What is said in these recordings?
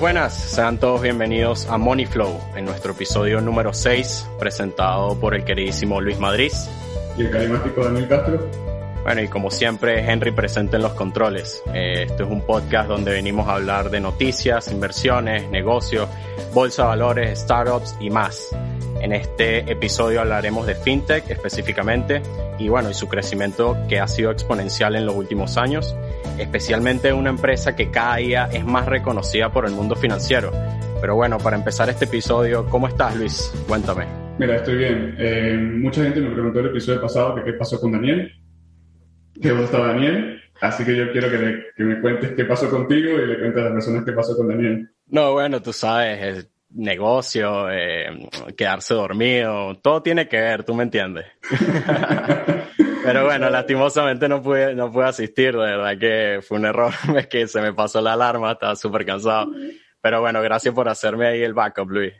Buenas, sean todos bienvenidos a Money Flow, en nuestro episodio número 6, presentado por el queridísimo Luis Madrid. Y el carismático Daniel Castro. Bueno, y como siempre, Henry presente en los controles. Eh, esto es un podcast donde venimos a hablar de noticias, inversiones, negocios, bolsa de valores, startups y más. En este episodio hablaremos de FinTech específicamente y bueno, y su crecimiento que ha sido exponencial en los últimos años, especialmente una empresa que cada día es más reconocida por el mundo financiero. Pero bueno, para empezar este episodio, ¿cómo estás Luis? Cuéntame. Mira, estoy bien. Eh, mucha gente me preguntó el episodio pasado que qué pasó con Daniel, que vos está Daniel, así que yo quiero que, que, me cuentes qué pasó contigo y le cuentes a las personas qué pasó con Daniel. No, bueno, tú sabes, negocio, eh, quedarse dormido, todo tiene que ver, tú me entiendes. Pero bueno, lastimosamente no pude, no pude asistir, de verdad que fue un error, es que se me pasó la alarma, estaba súper cansado. Pero bueno, gracias por hacerme ahí el backup, Luis.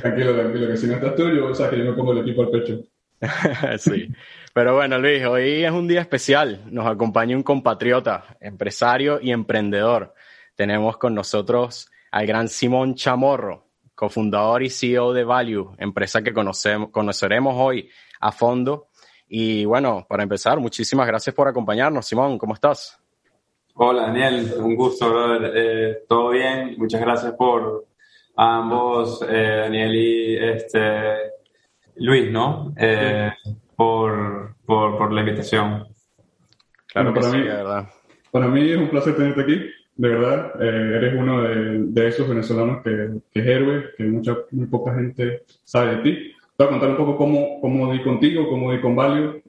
Tranquilo, tranquilo, que si no estás tú, yo, o que yo me pongo el equipo al pecho. sí. Pero bueno, Luis, hoy es un día especial. Nos acompaña un compatriota, empresario y emprendedor. Tenemos con nosotros al gran Simón Chamorro cofundador y CEO de Value, empresa que conocemos, conoceremos hoy a fondo. Y bueno, para empezar, muchísimas gracias por acompañarnos. Simón, ¿cómo estás? Hola, Daniel, un gusto, brother. Eh, Todo bien, muchas gracias por ambos, eh, Daniel y este, Luis, ¿no? Eh, por, por, por, la invitación. Claro que sí, verdad. Para mí es un placer tenerte aquí de verdad, eh, eres uno de, esos venezolanos que, que, es héroe, que mucha, muy poca gente sabe de ti. Te voy a contar un poco cómo, cómo di contigo, cómo di con Value.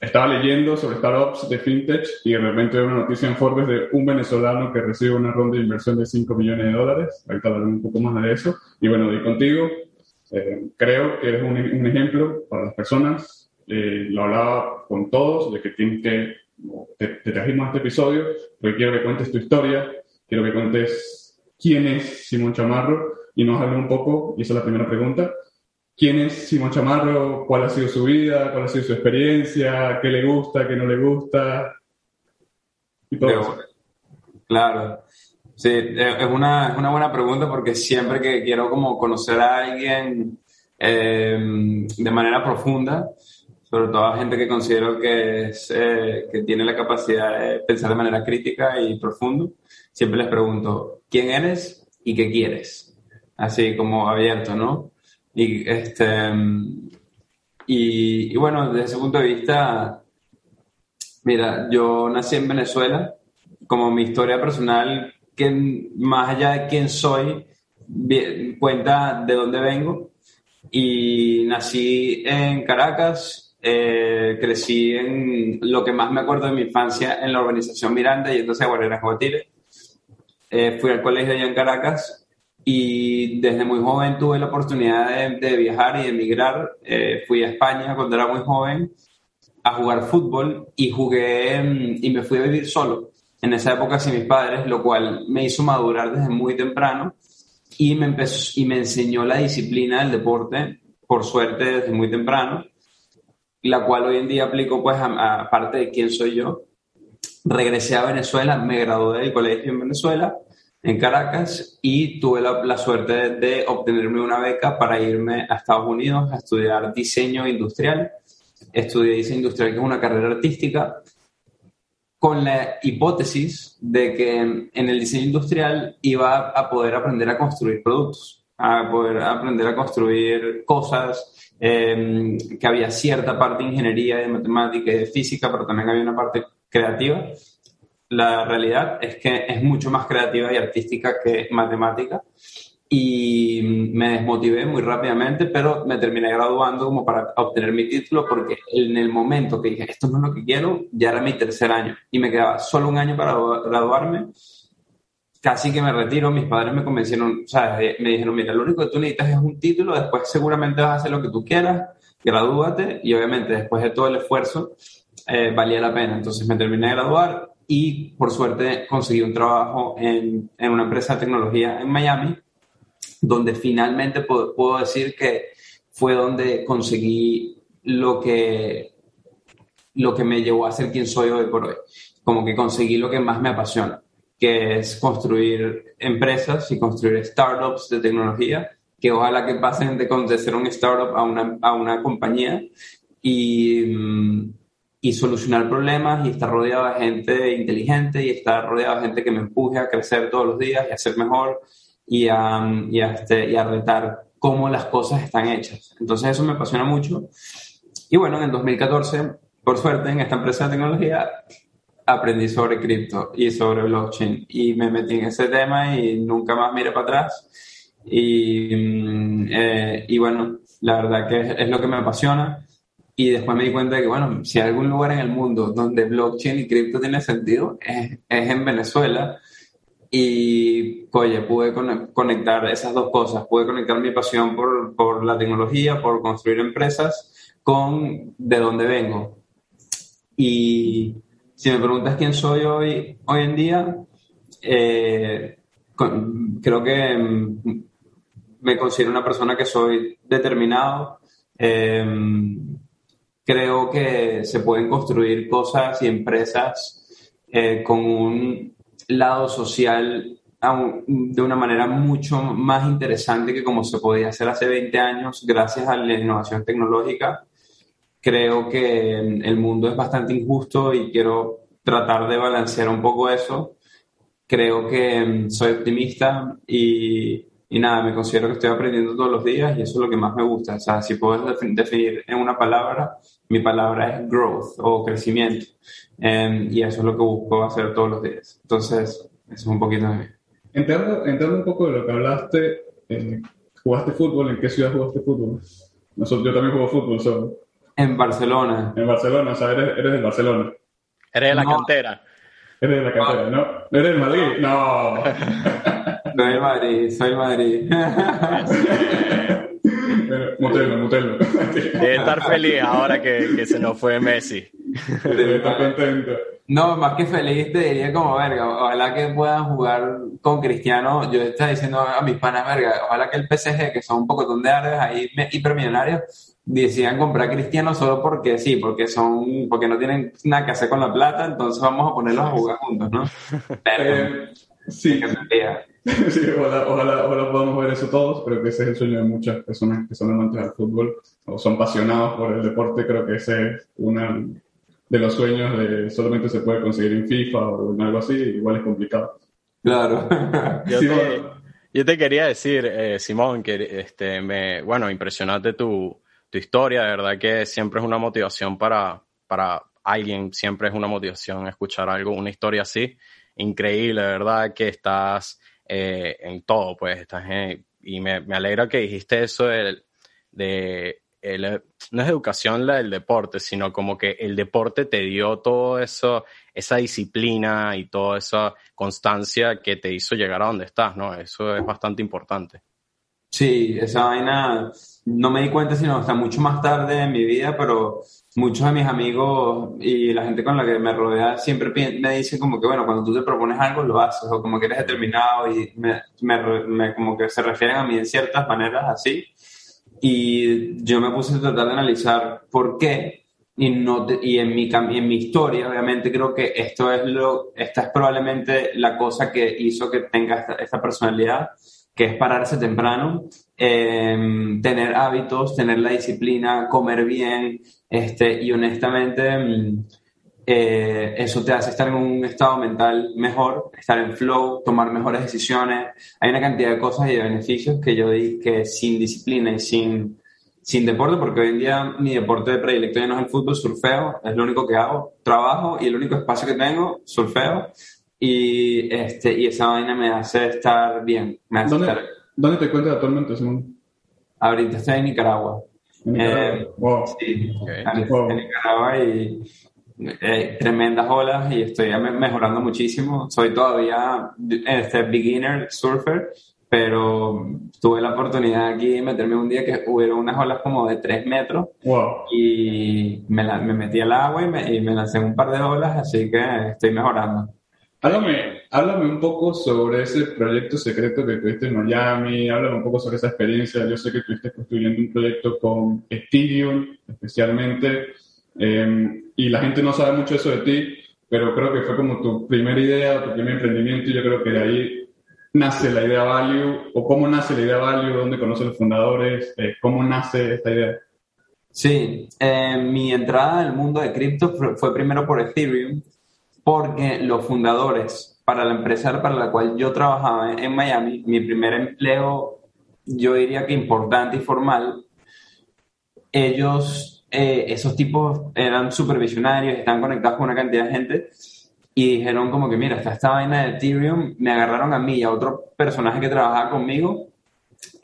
estaba leyendo sobre startups de fintech y realmente repente una noticia en Forbes de un venezolano que recibe una ronda de inversión de 5 millones de dólares. Ahorita hablaré un poco más de eso. Y bueno, di contigo. Eh, creo que eres un, un, ejemplo para las personas. Eh, lo hablaba con todos de que tienen que te, trajimos a este episodio porque quiero que cuentes tu historia, quiero que cuentes quién es Simón Chamarro y nos hable un poco, y esa es la primera pregunta, quién es Simón Chamarro, cuál ha sido su vida, cuál ha sido su experiencia, qué le gusta, qué no le gusta, y todo eso. Claro. Sí, es una, es una buena pregunta porque siempre que quiero como conocer a alguien eh, de manera profunda, sobre todo a gente que considero que, es, eh, que tiene la capacidad de pensar de manera crítica y profundo, siempre les pregunto, ¿quién eres y qué quieres? Así como abierto, ¿no? Y, este, y, y bueno, desde ese punto de vista, mira, yo nací en Venezuela, como mi historia personal, que más allá de quién soy, cuenta de dónde vengo. Y nací en Caracas, eh, crecí en lo que más me acuerdo de mi infancia en la urbanización Miranda y entonces a Guarderas Guatire. Eh, fui al colegio allá en Caracas y desde muy joven tuve la oportunidad de, viajar y de emigrar. Eh, fui a España cuando era muy joven a jugar fútbol y jugué y me fui a vivir solo. En esa época sin mis padres, lo cual me hizo madurar desde muy temprano y me, empezó, y me enseñó la disciplina del deporte, por suerte desde muy temprano la cual hoy en día aplico pues a, parte de quién soy yo. Regresé a Venezuela, me gradué del colegio en Venezuela, en Caracas, y tuve la, suerte de, obtenerme una beca para irme a Estados Unidos a estudiar diseño industrial. Estudié diseño industrial, que es una carrera artística, con la hipótesis de que en el diseño industrial iba a poder aprender a construir productos, a poder aprender a construir cosas, Em, que había cierta parte de ingeniería, de matemática y de física, pero también había una parte creativa. La realidad es que es mucho más creativa y artística que matemática y me desmotivé muy rápidamente, pero me terminé graduando como para obtener mi título porque en el momento que dije, esto no es lo que quiero, ya era mi tercer año y me quedaba solo un año para graduarme casi que me retiro, mis padres me convencieron, o sea, eh, me dijeron, mira, lo único que tú necesitas es un título, después seguramente vas a hacer lo que tú quieras, gradúate y obviamente después de todo el esfuerzo eh, valía la pena. Entonces me terminé de graduar y por suerte conseguí un trabajo en, en una empresa de tecnología en Miami, donde finalmente puedo, decir que fue donde conseguí lo que, lo que me llevó a ser quien soy hoy por hoy. Como que conseguí lo que más me apasiona que es construir empresas y construir startups de tecnología, que ojalá que pasen de, de ser un startup a una, a una compañía y, y solucionar problemas y estar rodeado de gente inteligente y estar rodeado de gente que me empuje a crecer todos los días y a ser mejor y a, y a, este, y a retar cómo las cosas están hechas. Entonces eso me apasiona mucho. Y bueno, en el 2014, por suerte, en esta empresa de tecnología aprendí sobre cripto y sobre blockchain y me metí en ese tema y nunca más miré para atrás. Y, mm, eh, y bueno, la verdad que es lo que me apasiona y después me di cuenta de que, bueno, si hay algún lugar en el mundo donde blockchain y cripto tiene sentido, es, es en Venezuela. Y, oye, pude conectar esas dos cosas. Pude conectar mi pasión por, por la tecnología, por construir empresas, con de dónde vengo. Y si me preguntas quién soy hoy, hoy en día, eh, creo que mm, me considero una persona que soy determinado. Eh, creo que se pueden construir cosas y empresas eh, con un lado social de una manera mucho más interesante que como se podía hacer hace 20 años gracias a la innovación tecnológica. Creo que el mundo es bastante injusto y quiero tratar de balancear un poco eso. Creo que mm, soy optimista y y nada, me considero que estoy aprendiendo todos los días y eso es lo que más me gusta. O sea, si puedo definir en una palabra, mi palabra es growth o crecimiento. Em, y eso es lo que busco hacer todos los días. Entonces, eso es un poquito de mí. Entrando, entrando un poco de lo que hablaste, eh, ¿jugaste fútbol? ¿En qué ciudad jugaste fútbol? Nosotros, yo también juego fútbol solo. En Barcelona. En Barcelona, o sea, eres, eres de Barcelona. Eres de la cantera. Eres de la cantera, ¿no? ¿Eres de Madrid? No. Soy Madrid, soy Madrid. Mutelo, mutelo. Debe estar feliz ahora que, que se nos fue Messi. Debe estar contento. No, más que feliz te diría como, verga, ojalá que puedan jugar con Cristiano. Yo estaba diciendo a mis panas, verga, ojalá que el PSG, que son un poco de árabes ahí hipermillonarios, decidan comprar Cristiano solo porque sí, porque son, porque no tienen nada que hacer con la plata, entonces vamos a ponerlos a jugar juntos, ¿no? Pero, eh, sí. sí, ojalá, ojalá, ojalá, podamos ver eso todos. Creo que ese es el sueño de muchas personas que son amantes del fútbol o son apasionados por el deporte. Creo que ese es uno de los sueños de solamente se puede conseguir en FIFA o en algo así. Igual es complicado. Claro. yo, te, yo, te, quería decir, eh, Simón, que este, me, bueno, impresionante tu, tu historia. De verdad que siempre es una motivación para, para alguien, siempre es una motivación escuchar algo, una historia así. Increíble, de verdad que estás eh, en todo, pues estás y me, me, alegra que dijiste eso de, de no es educación la del deporte, sino como que el deporte te dio todo eso, esa disciplina y toda esa constancia que te hizo llegar a donde estás, ¿no? Eso es bastante importante. Sí, esa vaina no me di cuenta sino hasta mucho más tarde en mi vida, pero muchos de mis amigos y la gente con la que me rodea siempre me dicen como que, bueno, cuando tú te propones algo lo haces, o como que eres determinado y me, como que se refieren a mí en ciertas maneras así. Y yo me puse a tratar de analizar por qué y, no y en, mi, en mi historia, obviamente, creo que esto es lo, esta es probablemente la cosa que hizo que tenga esta, esta personalidad que es pararse temprano, em, tener hábitos, tener la disciplina, comer bien, este, y honestamente mm, eh, eso te hace estar en un estado mental mejor, estar en flow, tomar mejores decisiones. Hay una cantidad de cosas y de beneficios que yo di que sin disciplina y sin, sin deporte, porque hoy en día mi deporte de predilecto ya no es el fútbol, surfeo, es lo único que hago, trabajo y el único espacio que tengo, surfeo y, este, y esa vaina me hace estar bien. ¿Dónde, ¿Dónde, te encuentras actualmente, Simón? Ahorita estoy en Nicaragua. ¿En Nicaragua? Eh, Sí, en Nicaragua y eh, tremendas olas y estoy mejorando muchísimo. Soy todavía este beginner surfer, pero tuve la oportunidad aquí de meterme un día que hubo unas olas como de 3 metros y me, me, metí al agua y me, y me lancé un par de olas, así que estoy mejorando. Háblame, háblame un poco sobre ese proyecto secreto que tuviste en Miami, háblame un poco sobre esa experiencia. Yo sé que estuviste construyendo un proyecto con Ethereum, especialmente, em, y la gente no sabe mucho eso de ti, pero creo que fue como tu primera idea, tu primer emprendimiento, y yo creo que de ahí nace la idea Value, o cómo nace la idea Value, dónde conocen los fundadores, eh, cómo nace esta idea. Sí, eh, mi entrada al mundo de cripto fue primero por Ethereum, porque los fundadores para la empresa para la cual yo trabajaba en Miami, mi primer empleo, yo diría que importante y formal, ellos, eh, esos tipos eran supervisionarios, están conectados con una cantidad de gente y dijeron como que, mira, está esta vaina de Ethereum, me agarraron a mí y a otro personaje que trabajaba conmigo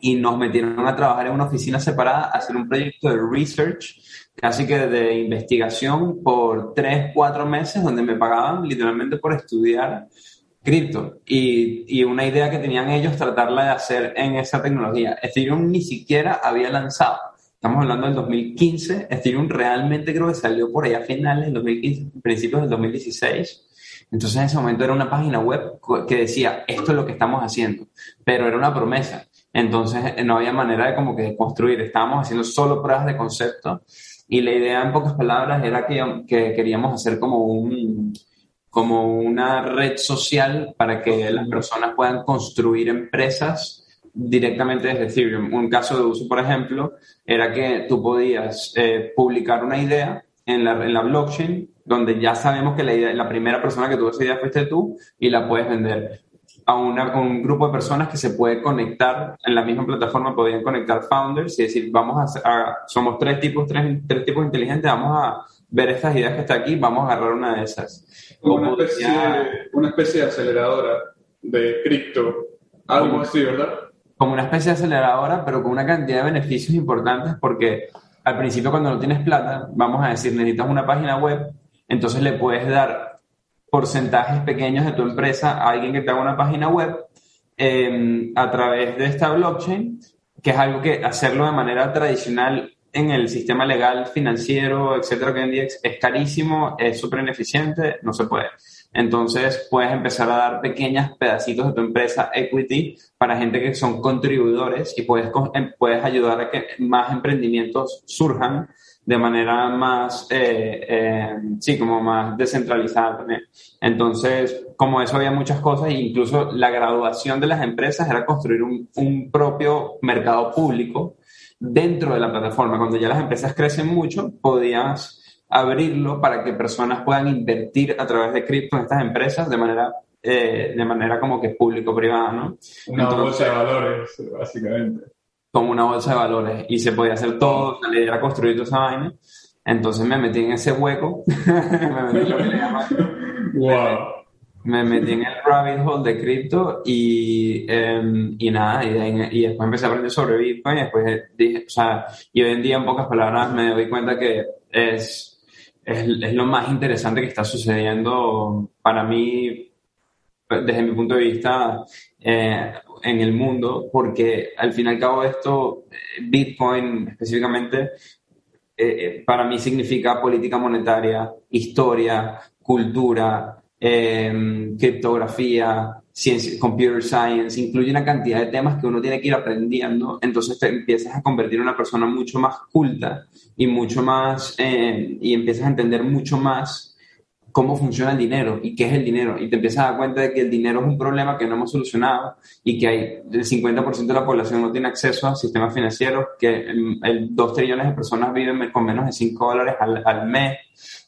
y nos metieron a trabajar en una oficina separada, a hacer un proyecto de research casi que de investigación por tres, cuatro meses donde me pagaban literalmente por estudiar cripto y, y, una idea que tenían ellos tratarla de hacer en esa tecnología. Ethereum ni siquiera había lanzado. Estamos hablando del 2015. Ethereum realmente creo que salió por allá a finales del 2015, principios del 2016. Entonces en ese momento era una página web que decía, esto es lo que estamos haciendo, pero era una promesa. Entonces no había manera de como que construir. Estábamos haciendo solo pruebas de concepto y la idea, en pocas palabras, era que, que queríamos hacer como, un, como una red social para que las personas puedan construir empresas directamente desde Ethereum. Un caso de uso, por ejemplo, era que tú podías eh, publicar una idea en la, en la, blockchain, donde ya sabemos que la, idea, la primera persona que tuvo esa idea fuiste tú y la puedes vender a, un grupo de personas que se puede conectar en la misma plataforma, podrían conectar founders y decir, vamos a, somos tres tipos, tres, tres tipos inteligentes, vamos a ver estas ideas que está aquí, vamos a agarrar una de esas. Una, especie, una especie de aceleradora de cripto, algo así, ¿verdad? Como una especie de aceleradora, pero con una cantidad de beneficios importantes porque al principio cuando no tienes plata, vamos a decir, necesitas una página web, entonces le puedes dar porcentajes pequeños de tu empresa a alguien que te haga una página web em, a través de esta blockchain, que es algo que hacerlo de manera tradicional en el sistema legal, financiero, etcétera, que en día es carísimo, es súper ineficiente, no se puede. Entonces puedes empezar a dar pequeños pedacitos de tu empresa equity para gente que son contribuidores y puedes, em, puedes ayudar a que más emprendimientos surjan de manera más, eh, eh, sí, como más descentralizada también. Entonces, como eso había muchas cosas, incluso la graduación de las empresas era construir un, un propio mercado público dentro de la plataforma. Cuando ya las empresas crecen mucho, podías abrirlo para que personas puedan invertir a través de cripto en estas empresas de manera, eh, de manera como que público-privada, ¿no? Una bolsa de valores, básicamente como una bolsa de valores y se podía hacer todo, la idea era construir toda esa vaina. Entonces me metí en ese hueco, me metí en lo que le llaman, wow. me, metí en el rabbit hole de cripto y, em, y nada, y, después empecé a aprender sobre Bitcoin y después dije, o sea, y hoy en día en pocas palabras me doy cuenta que es, es, es lo más interesante que está sucediendo para mí desde mi punto de vista, eh, en el mundo, porque al fin y al cabo esto, eh, Bitcoin específicamente, eh, para mí significa política monetaria, historia, cultura, criptografía, ciencia, computer science, incluye una cantidad de temas que uno tiene que ir aprendiendo, entonces te empiezas a convertir en una persona mucho más culta y mucho más, y empiezas a entender mucho más cómo funciona el dinero y qué es el dinero. Y te empiezas a dar cuenta de que el dinero es un problema que no hemos solucionado y que hay el 50% de la población no tiene acceso a sistemas financieros, que el, 2 trillones de personas viven con menos de 5 dólares al, mes.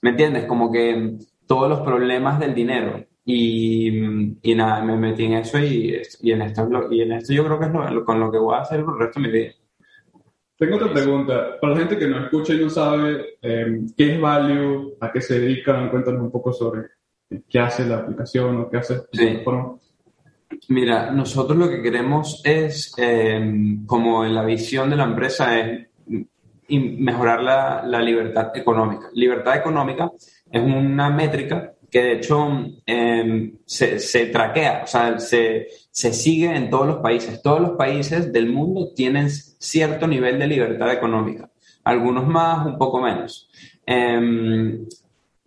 ¿Me entiendes? Como que todos los problemas del dinero. Y, y nada, me metí en eso y, y, en esto, y en esto yo creo que es con lo que voy a hacer el resto de mi vida. Tengo otra pregunta. Para la gente que no escucha y no sabe eh, qué es Value, a qué se dedican, cuéntanos un poco sobre qué hace la aplicación o qué hace sí. Mira, nosotros lo que queremos es, eh, como en la visión de la empresa, es mejorar la, la, libertad económica. Libertad económica es una métrica que de hecho em, se, se, traquea, o sea, se, se, sigue en todos los países. Todos los países del mundo tienen cierto nivel de libertad económica, algunos más, un poco menos. Eh,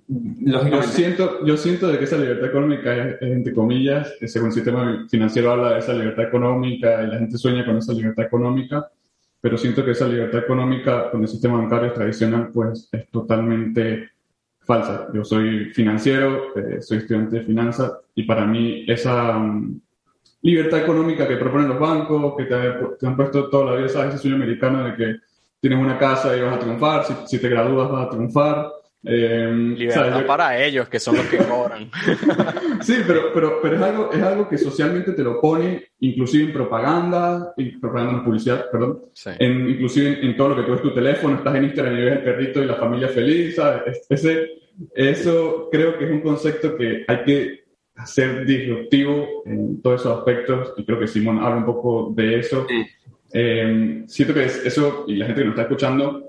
yo siento, yo siento de que esa libertad económica es, entre comillas, según el sistema financiero habla de esa libertad económica y la gente sueña con esa libertad económica, pero siento que esa libertad económica con el sistema bancario tradicional pues es totalmente falsa. Yo soy financiero, eh, soy estudiante de finanzas y para mí esa mm, libertad económica que proponen los bancos, que te, han puesto toda la vida, ¿sabes? Ese sueño americano de que tienes una casa y vas a triunfar, si, te gradúas vas a triunfar. Eh, Libertad para ellos, que son los que cobran. sí, pero, pero, pero es, algo, es algo que socialmente te lo pone, inclusive en propaganda, en propaganda en publicidad, perdón, en, inclusive en, todo lo que tú ves tu teléfono, estás en Instagram y ves el perrito y la familia feliz, ¿sabes? Ese, eso creo que es un concepto que hay que hacer disruptivo en todos esos aspectos y creo que Simón habla un poco de eso. Eh, siento que eso, y la gente que nos está escuchando,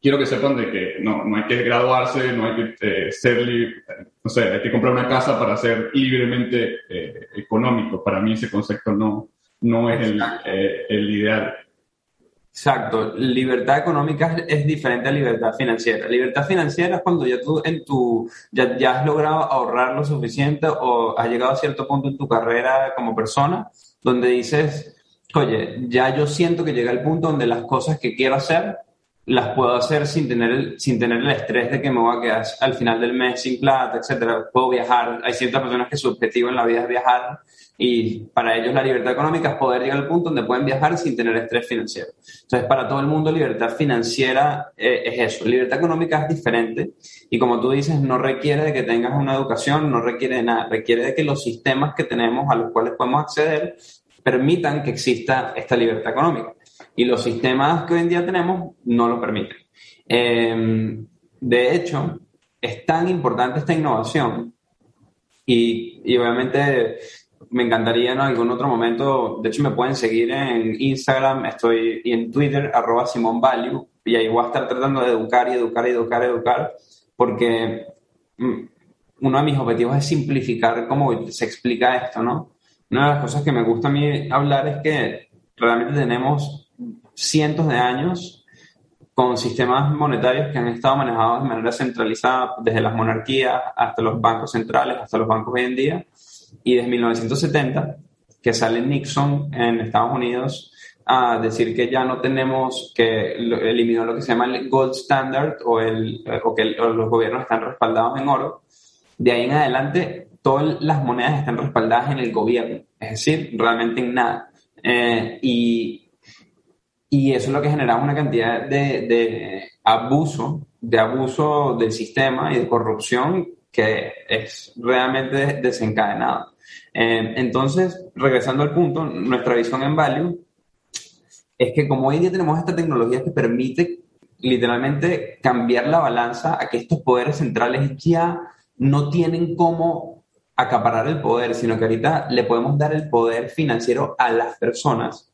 quiero que sepan de que no, no hay que graduarse, no hay que eh, ser libre, no sé, hay que comprar una casa para ser libremente eh, económico. Para mí ese concepto no, no es el, eh, el, ideal. Exacto, libertad económica es, diferente a libertad financiera. Libertad financiera es cuando ya tú en tu ya, ya has logrado ahorrar lo suficiente o has llegado a cierto punto en tu carrera como persona donde dices, oye, ya yo siento que llega el punto donde las cosas que quiero hacer las puedo hacer sin tener, el, sin tener el estrés de que me voy a quedar al final del mes sin plata, etcétera. Puedo viajar. Hay ciertas personas que su objetivo en la vida es viajar y para ellos la libertad económica es poder llegar al punto donde pueden viajar sin tener estrés financiero. Entonces, para todo el mundo, libertad financiera eh, es eso. Libertad económica es diferente y como tú dices, no requiere de que tengas una educación, no requiere de nada, requiere de que los sistemas que tenemos a los cuales podemos acceder permitan que exista esta libertad económica y los sistemas que hoy en día tenemos no lo permiten. Em, de hecho, es tan importante esta innovación y, y, obviamente me encantaría en algún otro momento, de hecho me pueden seguir en Instagram, estoy y en Twitter, arroba Simon Value, y ahí voy a estar tratando de educar y educar y educar y educar, porque mm, uno de mis objetivos es simplificar cómo se explica esto, ¿no? Una de las cosas que me gusta a mí hablar es que realmente tenemos cientos de años con sistemas monetarios que han estado manejados de manera centralizada desde las monarquías hasta los bancos centrales, hasta los bancos hoy en día. Y desde 1970, que sale Nixon en Estados Unidos a decir que ya no tenemos, que eliminó lo que se llama el gold standard o, el, o que los gobiernos están respaldados en oro. De ahí en adelante, todas las monedas están respaldadas en el gobierno, es decir, realmente en nada. Eh, y y eso es lo que genera una cantidad de, de abuso, de abuso del sistema y de corrupción que es realmente desencadenado. Eh, entonces, regresando al punto, nuestra visión en Value es que como hoy en día tenemos esta tecnología que permite literalmente cambiar la balanza a que estos poderes centrales ya no tienen cómo acaparar el poder, sino que ahorita le podemos dar el poder financiero a las personas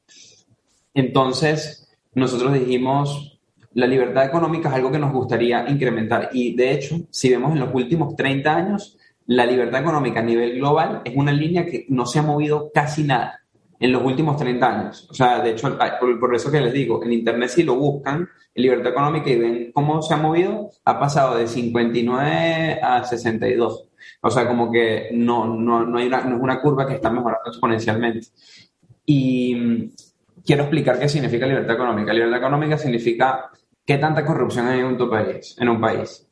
entonces, nosotros dijimos, la libertad económica es algo que nos gustaría incrementar. Y de hecho, si vemos en los últimos 30 años, la libertad económica a nivel global es una línea que no se ha movido casi nada en los últimos 30 años. O sea, de hecho, por, eso que les digo, en Internet si lo buscan, en libertad económica y ven cómo se ha movido, ha pasado de 59 a 62. O sea, como que no, no, no, hay una, no es una curva que está mejorando exponencialmente. Y quiero explicar qué significa libertad económica. Libertad económica significa qué tanta corrupción hay en tu país, en un país,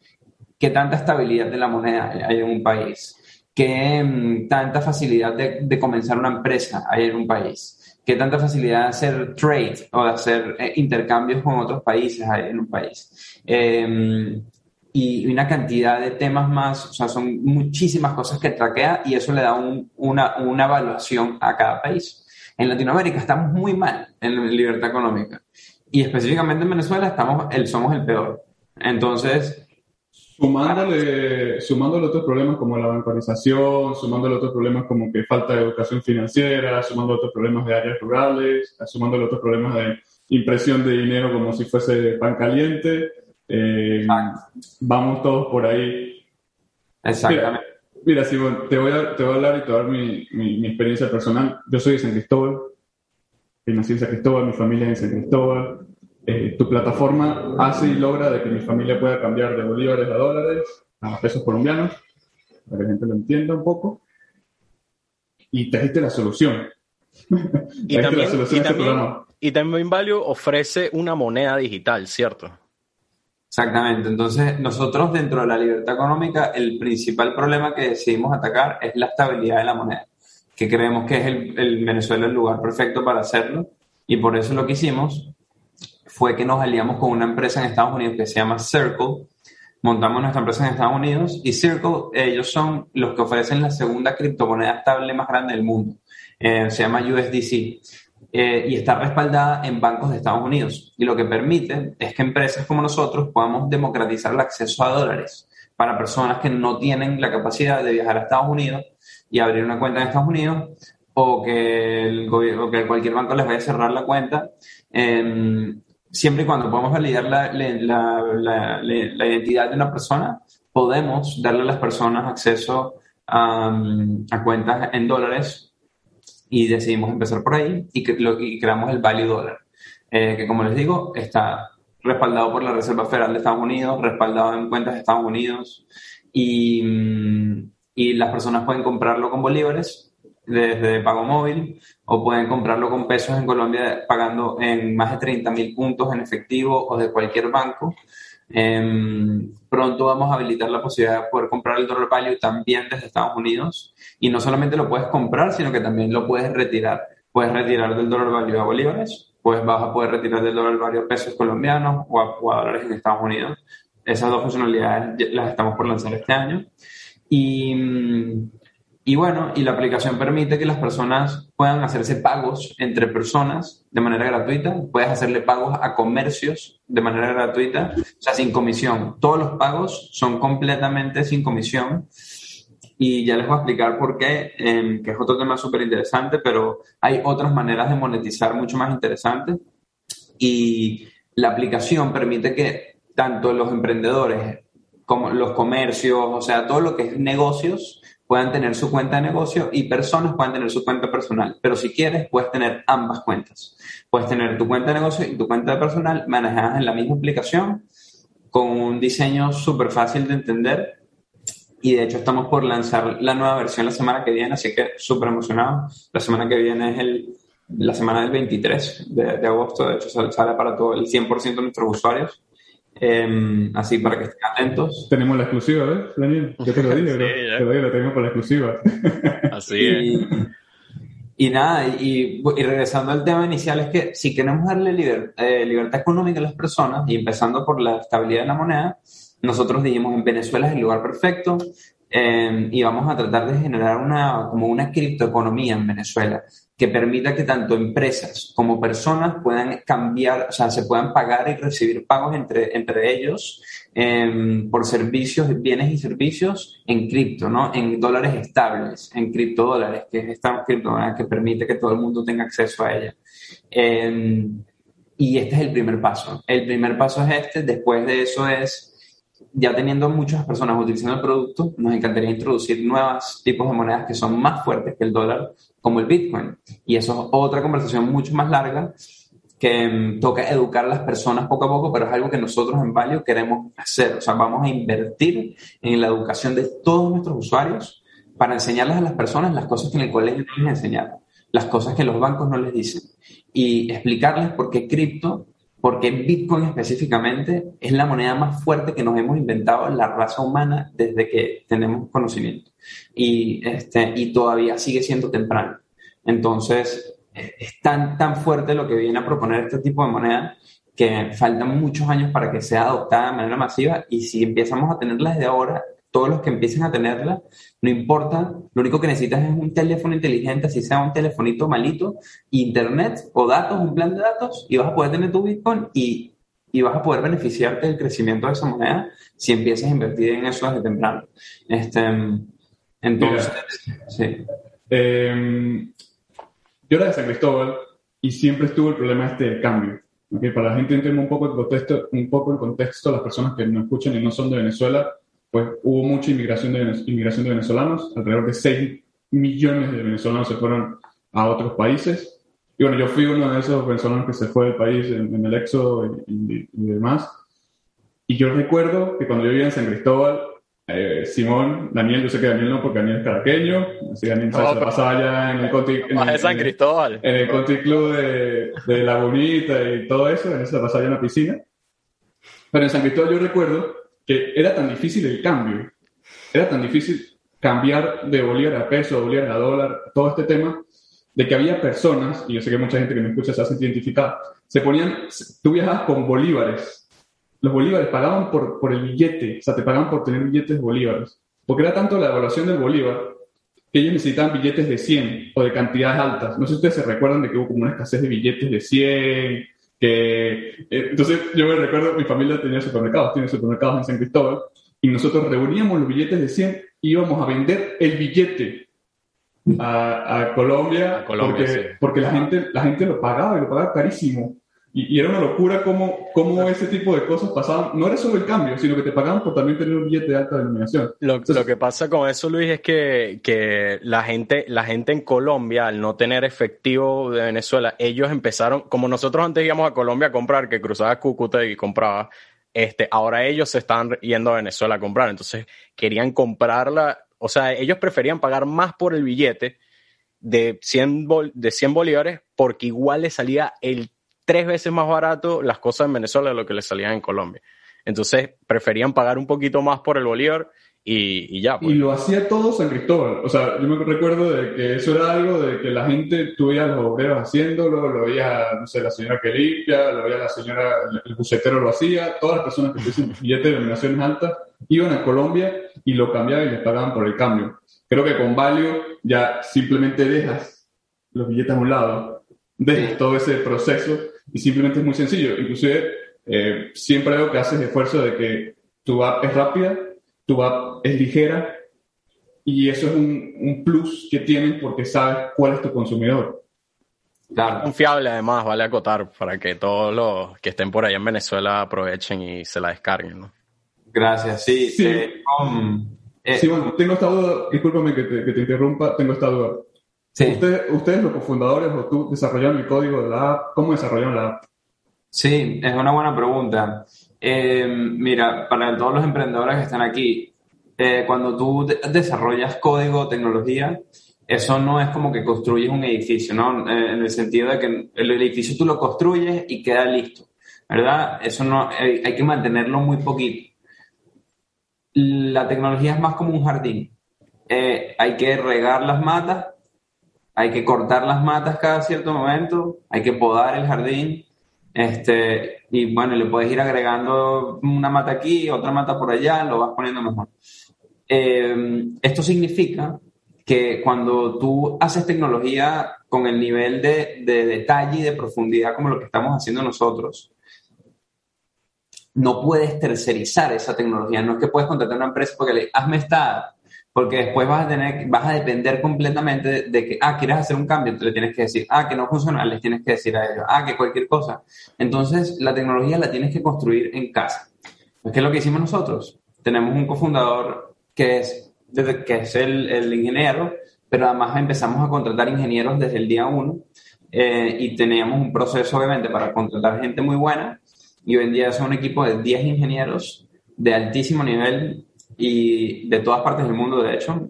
qué tanta estabilidad de la moneda hay en un país, qué mm, tanta facilidad de, comenzar una empresa hay en un país, qué tanta facilidad de hacer trade o de hacer eh, intercambios con otros países hay en un país. Em, y una cantidad de temas más, o sea, son muchísimas cosas que traquea y eso le da una, una evaluación a cada país. En Latinoamérica estamos muy mal en libertad económica. Y específicamente en Venezuela estamos, el, somos el peor. Entonces... Sumándole, sumándole otros problemas como la bancarización, sumándole otros problemas como que falta de educación financiera, sumando otros problemas de áreas rurales, sumándole otros problemas de impresión de dinero como si fuese pan caliente. Eh, vamos todos por ahí. Exactamente. Mira, Simón, te voy, a, te voy a hablar y te voy a dar mi, mi, experiencia personal. Yo soy de San Cristóbal, nací en San Cristóbal, mi familia es en San Cristóbal. Eh, tu plataforma hace y logra de que mi familia pueda cambiar de bolívares a dólares, a pesos colombianos, para que la gente lo entienda un poco. Y trajiste la solución. y, también, y, este también, y también Value ofrece una moneda digital, ¿cierto? Exactamente. Entonces, nosotros dentro de la libertad económica, el principal problema que decidimos atacar es la estabilidad de la moneda, que creemos que es el, el Venezuela el lugar perfecto para hacerlo. Y por eso lo que hicimos fue que nos aliamos con una empresa en Estados Unidos que se llama Circle. Montamos nuestra empresa en Estados Unidos y Circle, ellos son los que ofrecen la segunda criptomoneda estable más grande del mundo. Eh, se llama USDC. Eh, y está respaldada en bancos de Estados Unidos. Y lo que permite es que empresas como nosotros podamos democratizar el acceso a dólares para personas que no tienen la capacidad de viajar a Estados Unidos y abrir una cuenta en Estados Unidos o que, el o que cualquier banco les vaya a cerrar la cuenta, em, siempre y cuando podamos validar la, la, la, identidad de una persona, podemos darle a las personas acceso a, a cuentas en dólares y decidimos empezar por ahí y, que, lo, creamos el Value Dollar, eh, que como les digo, está respaldado por la Reserva Federal de Estados Unidos, respaldado en cuentas de Estados Unidos y, mm, y las personas pueden comprarlo con bolívares desde pago móvil o pueden comprarlo con pesos en Colombia pagando en más de 30 mil puntos en efectivo o de cualquier banco. Em, pronto vamos a habilitar la posibilidad de poder comprar el dollar value también desde Estados Unidos y no solamente lo puedes comprar, sino que también lo puedes retirar. Puedes retirar del dólar value a bolívares, pues vas a poder retirar del dólar value a pesos colombianos o a, dólares en Estados Unidos. Esas dos funcionalidades las estamos por lanzar este año. Y, y bueno, y la aplicación permite que las personas puedan hacerse pagos entre personas de manera gratuita. Puedes hacerle pagos a comercios de manera gratuita, o sea, sin comisión. Todos los pagos son completamente sin comisión y ya les voy a explicar por qué, em, que es otro tema súper interesante, pero hay otras maneras de monetizar mucho más interesantes y la aplicación permite que tanto los emprendedores como los comercios, o sea, todo lo que es negocios, puedan tener su cuenta de negocio y personas puedan tener su cuenta personal. Pero si quieres, puedes tener ambas cuentas. Puedes tener tu cuenta de negocio y tu cuenta de personal manejadas en la misma aplicación con un diseño súper fácil de entender y de hecho estamos por lanzar la nueva versión la semana que viene, así que súper emocionado. La semana que viene es el, la semana del 23 de, agosto, de hecho sale para todo el 100% de nuestros usuarios. Em, así para que estén atentos. Tenemos la exclusiva, ¿ves, Daniel? Yo te lo dije, te lo dije, tenemos por la exclusiva. Así es. Y, nada, y, y, regresando al tema inicial, es que si queremos darle eh, libertad económica a las personas, y empezando por la estabilidad de la moneda, nosotros dijimos en Venezuela es el lugar perfecto eh, y vamos a tratar de generar una, como una criptoeconomía en Venezuela que permita que tanto empresas como personas puedan cambiar, o sea, se puedan pagar y recibir pagos entre, entre ellos eh, por servicios, bienes y servicios en cripto, ¿no? En dólares estables, en criptodólares, que es esta criptomoneda que permite que todo el mundo tenga acceso a ella. Eh, y este es el primer paso. El primer paso es este, después de eso es ya teniendo muchas personas utilizando el producto, nos encantaría introducir nuevos tipos de monedas que son más fuertes que el dólar, como el Bitcoin. Y eso es otra conversación mucho más larga que mm, toca educar a las personas poco a poco, pero es algo que nosotros en Value queremos hacer. O sea, vamos a invertir en la educación de todos nuestros usuarios para enseñarles a las personas las cosas que en el colegio no les enseñaron, las cosas que los bancos no les dicen y explicarles por qué cripto porque Bitcoin específicamente es la moneda más fuerte que nos hemos inventado en la raza humana desde que tenemos conocimiento. Y, este, y todavía sigue siendo temprano. Entonces, es tan, tan fuerte lo que viene a proponer este tipo de moneda que faltan muchos años para que sea adoptada de manera masiva y si empezamos a tenerla desde ahora, todos los que empiecen a tenerla, no importa, lo único que necesitas es un teléfono inteligente, así sea un telefonito malito, internet o datos, un plan de datos, y vas a poder tener tu Bitcoin y, y vas a poder beneficiarte del cristalamiento de esa moneda si empiezas a invertir en eso desde temprano. Este, entonces, sí. Em, yo era de San Cristóbal y siempre estuvo el problema este de cambio. Para la gente entender un poco el contexto, un poco el contexto, las personas que no escuchan y no son de Venezuela, pues hubo mucha inmigración de, inmigración de venezolanos, alrededor de 6 millones de venezolanos se fueron a otros países. Y bueno, yo fui uno de esos venezolanos que se fue del país en, el éxodo y, demás. Y yo recuerdo que cuando yo vivía en San Cristóbal, eh, Simón, Daniel, yo sé que Daniel no, porque Daniel es caraqueño, así Daniel se pasaba allá en el Conti, en, San Cristóbal. En el Club de, de La Bonita y todo eso, en ese pasaba allá en la piscina. Pero en San Cristóbal yo recuerdo que era tan difícil el cambio, era tan difícil cambiar de bolívar a peso, bolívar a dólar, todo este tema, de que había personas, y yo sé que mucha gente que me escucha se hace identificar, se ponían, tú viajabas con bolívares, los bolívares pagaban por, por el billete, o sea, te pagaban por tener billetes de bolívares, porque era tanto la evaluación del bolívar que ellos necesitaban billetes de 100 o de cantidades altas. No sé si ustedes se recuerdan de que hubo como una escasez de billetes de 100, que... Eh, entonces yo me recuerdo, mi familia tenía supermercados, tiene supermercados en San Cristóbal, y nosotros reuníamos los billetes de 100 y íbamos a vender el billete a, Colombia, porque, porque la, gente, la gente lo pagaba y lo pagaba carísimo. Y, era una locura cómo, cómo ese tipo de cosas pasaban. No era solo el cambio, sino que te pagaban por también tener un billete de alta denominación. Lo, lo que pasa con eso, Luis, es que, que, la, gente, la gente en Colombia, al no tener efectivo de Venezuela, ellos empezaron, como nosotros antes íbamos a Colombia a comprar, que cruzaba Cúcuta y compraba, este, ahora ellos se están yendo a Venezuela a comprar. Entonces querían comprarla o sea, ellos preferían pagar más por el billete de 100, de 100 bolívares porque igual les salía el tres veces más barato las cosas en Venezuela de lo que les salían en Colombia. Entonces preferían pagar un poquito más por el bolívar y, ya. Pues. Y lo hacía todo San Cristóbal. O sea, yo me recuerdo de que eso era algo de que la gente, tú veías los obreros haciéndolo, lo veía, no sé, la señora que limpia, lo veía la señora, el bucetero lo hacía, todas las personas que tuviesen billetes de denominaciones altas iban a Colombia y lo cambiaban y les pagaban por el cambio. Creo que con Valio ya simplemente dejas los billetes a un lado, dejas todo ese proceso y simplemente es muy sencillo. Inclusive eh, siempre veo que haces esfuerzo de que tu app es rápida, tu app es ligera y eso es un, un plus que tienes porque sabes cuál es tu consumidor. Claro. Confiable además, vale acotar, para que todos los que estén por ahí en Venezuela aprovechen y se la descarguen, ¿no? Gracias, sí. Sí, eh, eh, bueno, tengo esta duda, discúlpame que te, que te interrumpa, tengo esta duda. Sí. ¿Ustedes, ustedes, los cofundadores o tú, desarrollaron el código de la app? ¿Cómo desarrollaron la app? Sí, es una buena pregunta. Eh, mira, para todos los emprendedores que están aquí, eh, cuando tú desarrollas código tecnología, eso no es como que construyes un edificio, ¿no? Eh, en el sentido de que el edificio tú lo construyes y queda listo, ¿verdad? Eso no, hay que mantenerlo muy poquito. La tecnología es más como un jardín. hay que regar las matas, hay que cortar las matas cada cierto momento, hay que podar el jardín, este, y bueno, le puedes ir agregando una mata aquí, otra mata por allá, lo vas poniendo mejor. Eh, esto significa que cuando tú haces tecnología con el nivel de, de, detalle y de profundidad como lo que estamos haciendo nosotros, no puedes tercerizar esa tecnología. No es que puedes contratar una empresa porque le hazme esta porque después vas a tener, vas a depender completamente de, que, ah, quieres hacer un cambio, tú le tienes que decir, ah, que no funciona, les tienes que decir a ellos, ah, que cualquier cosa. Entonces, la tecnología la tienes que construir en casa. ¿Qué es lo que hicimos nosotros? Tenemos un cofundador que es, que es el, el ingeniero, pero además empezamos a contratar ingenieros desde el día uno eh, y teníamos un proceso, obviamente, para contratar gente muy buena y hoy en día es un equipo de 10 ingenieros de altísimo nivel y de todas partes del mundo, de hecho.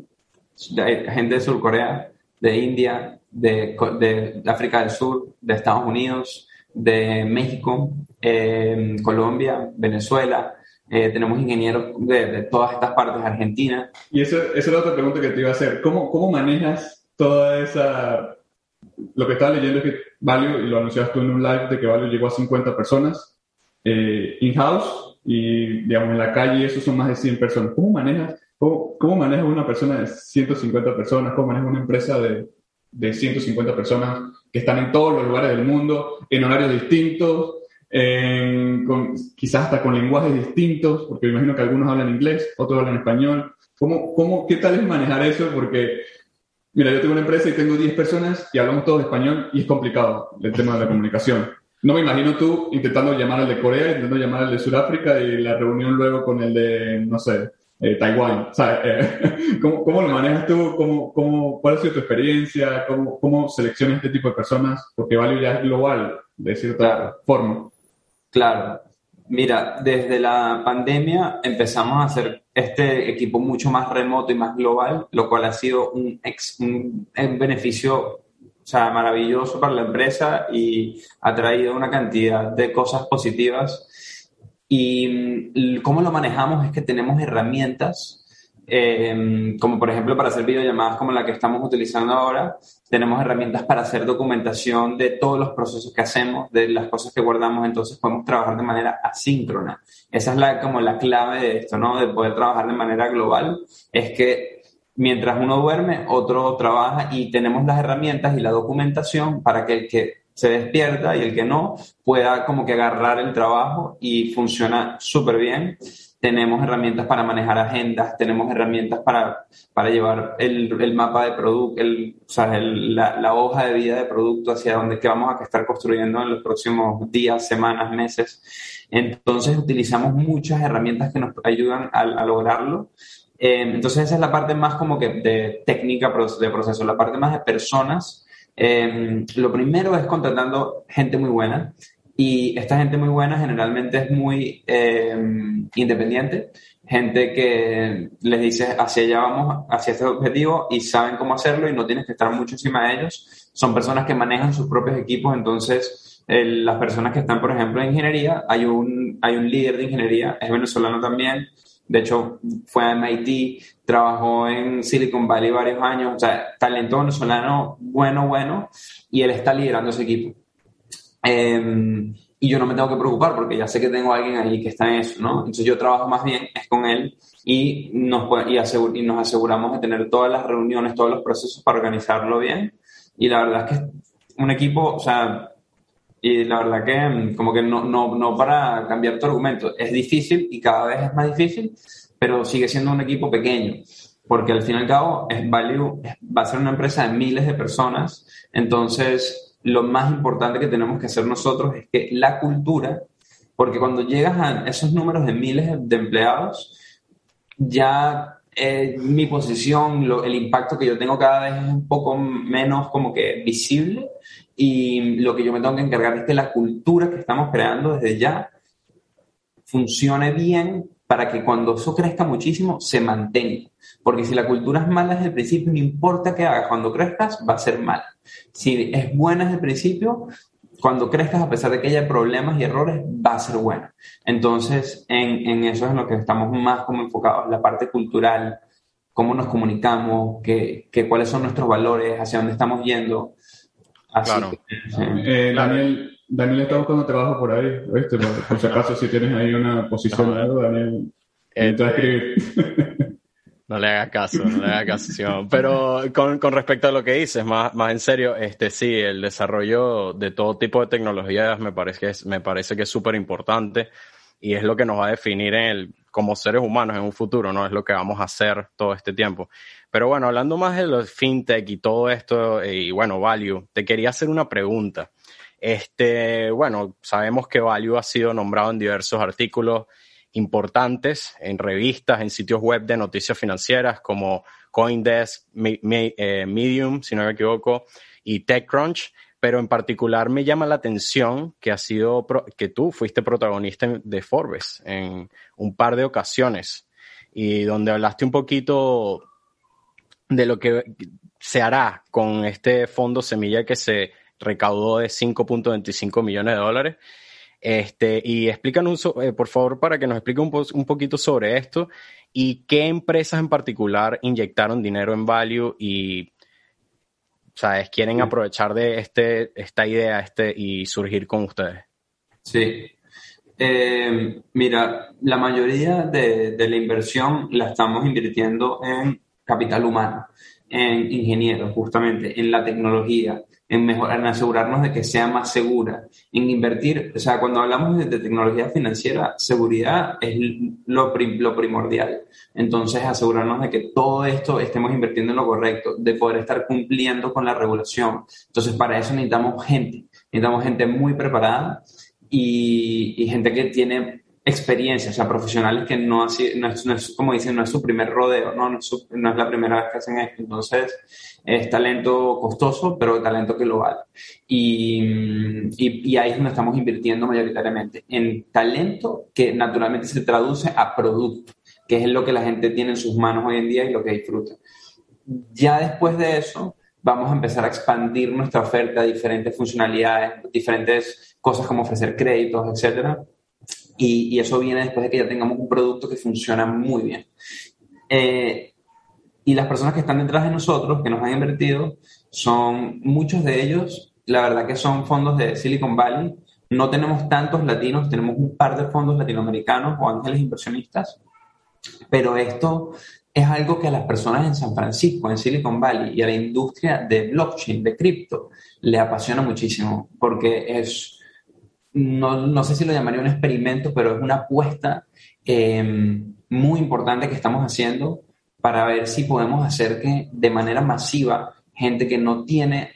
Hay gente de Sur Corea, de India, de, de, África del Sur, de Estados Unidos, de México, eh, Colombia, Venezuela. Eh, tenemos ingenieros de, todas estas partes, Argentina. Y eso, esa es la otra pregunta que te iba a hacer. ¿Cómo, cómo manejas toda esa... Lo que estaba leyendo es que Valio, y lo anunciaste tú en un live, de que Valio llegó a 50 personas eh, in-house y, digamos, en la calle eso son más de 100 personas. ¿Cómo manejas, cómo, cómo manejas una persona de 150 personas? ¿Cómo manejas una empresa de, de 150 personas que están en todos los lugares del mundo, en horarios distintos, con, quizás hasta con lenguajes distintos, porque imagino que algunos hablan inglés, otros hablan español. ¿Cómo, cómo, ¿Qué tal es manejar eso? Porque, mira, yo tengo una empresa y tengo 10 personas y hablamos todos español y es complicado el tema de la comunicación. No me imagino tú intentando llamar al de Corea, intentando llamar al de Sudáfrica y la reunión luego con el de, no sé, eh, Taiwán. Eh, ¿cómo, ¿cómo, lo manejas tú? ¿Cómo, cómo, ¿Cuál ha sido tu experiencia? ¿Cómo, ¿Cómo seleccionas este tipo de personas? Porque Value ya es global, de cierta forma. Claro. Mira, desde la pandemia empezamos a hacer este equipo mucho más remoto y más global, lo cual ha sido un, ex, un beneficio o sea, maravilloso para la empresa y ha traído una cantidad de cosas positivas. Y mm, cómo lo manejamos es que tenemos herramientas eh, como por ejemplo para hacer videollamadas como la que estamos utilizando ahora, tenemos herramientas para hacer documentación de todos los procesos que hacemos, de las cosas que guardamos, entonces podemos trabajar de manera asíncrona. Esa es la, como la clave de esto, ¿no? De poder trabajar de manera global, es que mientras uno duerme, otro trabaja y tenemos las herramientas y la documentación para que el que se despierta y el que no pueda como que agarrar el trabajo y funciona súper bien tenemos herramientas para manejar agendas, tenemos herramientas para, para llevar el, el mapa de producto, o sea, la, hoja de vida de producto hacia donde que vamos a estar construyendo en los próximos días, semanas, meses. Entonces utilizamos muchas herramientas que nos ayudan a lograrlo. Eh, entonces esa es la parte más como que de técnica de proceso, la parte más de personas. Eh, lo primero es contratando gente muy buena. Y esta gente muy buena generalmente es muy eh, independiente, gente que les dice hacia allá vamos, hacia este objetivo y saben cómo hacerlo y no tienes que estar mucho encima de ellos. Son personas que manejan sus propios equipos, entonces las personas que están, por ejemplo, en ingeniería, hay un, hay un líder de ingeniería, es venezolano también, de hecho fue a MIT, trabajó en Silicon Valley varios años, o sea, talento venezolano bueno, bueno, y él está liderando ese equipo. Em, y yo no me tengo que preocupar porque ya sé que tengo alguien ahí que está en eso, ¿no? Entonces yo trabajo más bien es con él y nos, y, y nos aseguramos de tener todas las reuniones, todos los procesos para organizarlo bien. Y la verdad es que un equipo, o sea, y la verdad que em, como que no, no, no para cambiar tu argumento, es difícil y cada vez es más difícil, pero sigue siendo un equipo pequeño, porque al fin y al cabo es Value, va a ser una empresa de miles de personas, entonces lo más importante que tenemos que hacer nosotros es que la cultura, porque cuando llegas a esos números de miles de empleados, ya eh, mi posición, el impacto que yo tengo cada vez es un poco menos como que visible y lo que yo me tengo que encargar es que la cultura que estamos creando desde ya funcione bien para que cuando eso crezca muchísimo se mantenga. Porque si la cultura es mala desde el principio, no importa qué hagas, cuando crezcas va a ser mal. Si es buena desde el principio, cuando crezcas, a pesar de que haya problemas y errores, va a ser buena. Entonces, en, en eso es lo que estamos más como enfocados, la parte cultural, cómo nos comunicamos, qué, cuáles son nuestros valores, hacia dónde estamos yendo. claro. Eh, Daniel, Daniel está buscando trabajo por ahí, ¿viste? Por, si acaso, si tienes ahí una posición o algo, Daniel, entra a escribir. No le hagas caso, no le hagas caso. Pero con, con, respecto a lo que dices, más, más en serio, este sí, el desarrollo de todo tipo de tecnologías me parece que es, me parece que es súper importante y es lo que nos va a definir en el, como seres humanos en un futuro, ¿no? Es lo que vamos a hacer todo este tiempo. Pero bueno, hablando más de los fintech y todo esto, eh, y bueno, Value, te quería hacer una pregunta. Este, bueno, sabemos que Value ha sido nombrado en diversos artículos importantes en revistas, en sitios web de noticias financieras como Coindesk, eh, Medium, si no me equivoco, y TechCrunch, pero en particular me llama la atención que ha sido que tú fuiste protagonista de Forbes en un par de ocasiones y donde hablaste un poquito de lo que se hará con este fondo semilla que se recaudó de 5.25 millones de dólares este, y explícanos, eh, por favor, para que nos explique un, un, poquito sobre esto y qué empresas en particular inyectaron dinero en Value y, ¿sabes? Quieren aprovechar de este, esta idea este, y surgir con ustedes. Sí. Eh, mira, la mayoría de, de la inversión la estamos invirtiendo en capital humano, en ingenieros, justamente, en la tecnología, en, mejorar, en asegurarnos de que sea más segura, en invertir, o sea, cuando hablamos de, tecnología financiera, seguridad es lo, lo, primordial. Entonces, asegurarnos de que todo esto estemos invirtiendo en lo correcto, de poder estar cumpliendo con la regulación. Entonces, para eso necesitamos gente, necesitamos gente muy preparada y, y gente que tiene experiencia, o sea, profesionales que no, así, no, es, como dicen, no es su primer rodeo, no, no es, la primera vez que hacen esto. Entonces, es talento costoso, pero talento que lo vale. Y, ahí es donde estamos invirtiendo mayoritariamente, en talento que naturalmente se traduce a producto, que es lo que la gente tiene en sus manos hoy en día y lo que disfruta. Ya después de eso, vamos a empezar a expandir nuestra oferta a diferentes funcionalidades, diferentes cosas como ofrecer créditos, etcétera Y, eso viene después de que ya tengamos un producto que funciona muy bien. Eh, y las personas que están detrás de nosotros, que nos han invertido, son muchos de ellos, la verdad que son fondos de Silicon Valley. No tenemos tantos latinos, tenemos un par de fondos latinoamericanos o ángeles inversionistas, pero esto es algo que a las personas en San Francisco, en Silicon Valley y a la industria de blockchain, de cripto, le apasiona muchísimo porque es, no, no, sé si lo llamaría un experimento, pero es una apuesta em, muy importante que estamos haciendo para ver si podemos hacer que de manera masiva gente que no tiene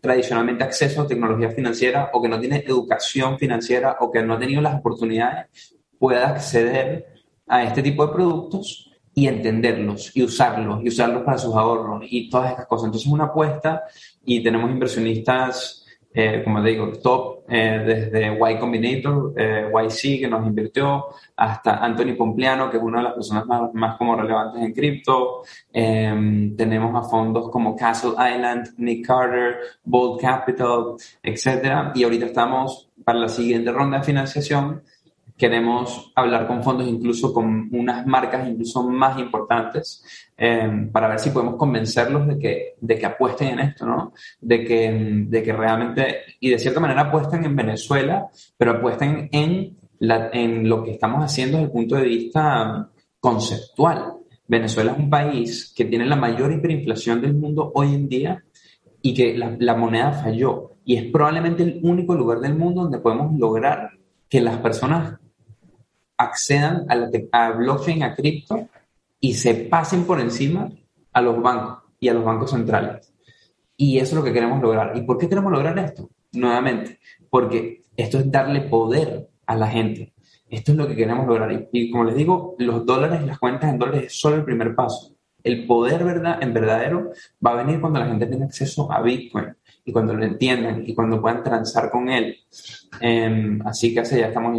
tradicionalmente acceso a tecnología financiera o que no tiene educación financiera o que no ha tenido las oportunidades pueda acceder a este tipo de productos y entenderlos y usarlos y usarlos para sus ahorros y todas estas cosas. Entonces es una apuesta y tenemos inversionistas, eh, como te digo, top, eh, desde Y Combinator, eh, YC que nos invirtió, hasta Anthony Pompliano, que es una de las personas más, más como relevantes en cripto. Em, tenemos a fondos como Castle Island, Nick Carter, Bold Capital, etc. Y ahorita estamos para la siguiente ronda de financiación queremos hablar con fondos, incluso con unas marcas incluso más importantes, em, para ver si podemos convencerlos de que, de que apuesten en esto, ¿no? De que, de que realmente, y de cierta manera apuesten en Venezuela, pero apuesten en, la, en lo que estamos haciendo desde el punto de vista conceptual. Venezuela es un país que tiene la mayor hiperinflación del mundo hoy en día y que la, la moneda falló. Y es probablemente el único lugar del mundo donde podemos lograr que las personas accedan a, la, a blockchain, a cripto y se pasen por encima a los bancos y a los bancos centrales. Y eso es lo que queremos lograr. ¿Y por qué queremos lograr esto? Nuevamente, porque esto es darle poder a la gente. Esto es lo que queremos lograr. Y, como les digo, los dólares las cuentas en dólares es solo el primer paso. El poder verdad, en verdadero va a venir cuando la gente tenga acceso a Bitcoin y cuando lo entiendan y cuando puedan transar con él. Em, así que así ya estamos.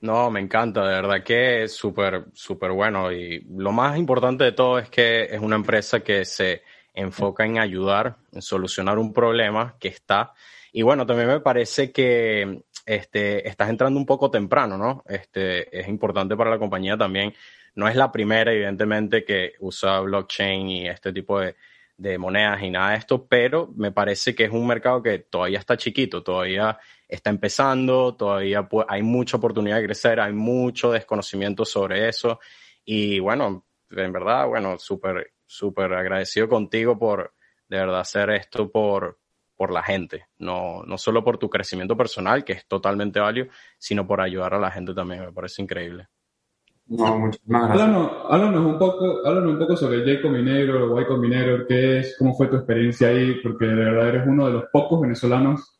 No, me encanta, de verdad que es súper, súper bueno. Y lo más importante de todo es que es una empresa que se enfoca en ayudar, en solucionar un problema que está. Y bueno, también me parece que este, estás entrando un poco temprano, ¿no? Este, es importante para la compañía también. No es la primera, evidentemente, que usa blockchain y este tipo de, de monedas y nada de esto, pero me parece que es un mercado que todavía está chiquito, todavía está empezando, todavía hay mucha oportunidad de crecer, hay mucho desconocimiento sobre eso y bueno, en verdad, bueno, súper, súper agradecido contigo por de verdad hacer esto por, por la gente, no, no solo por tu crecimiento personal, que es totalmente válido, sino por ayudar a la gente también, me parece increíble. No, muchas Háblanos, háblanos, un poco, háblanos un poco sobre J Combinator, Y Combinator, qué es, cómo fue tu experiencia ahí, porque de verdad eres uno de los pocos venezolanos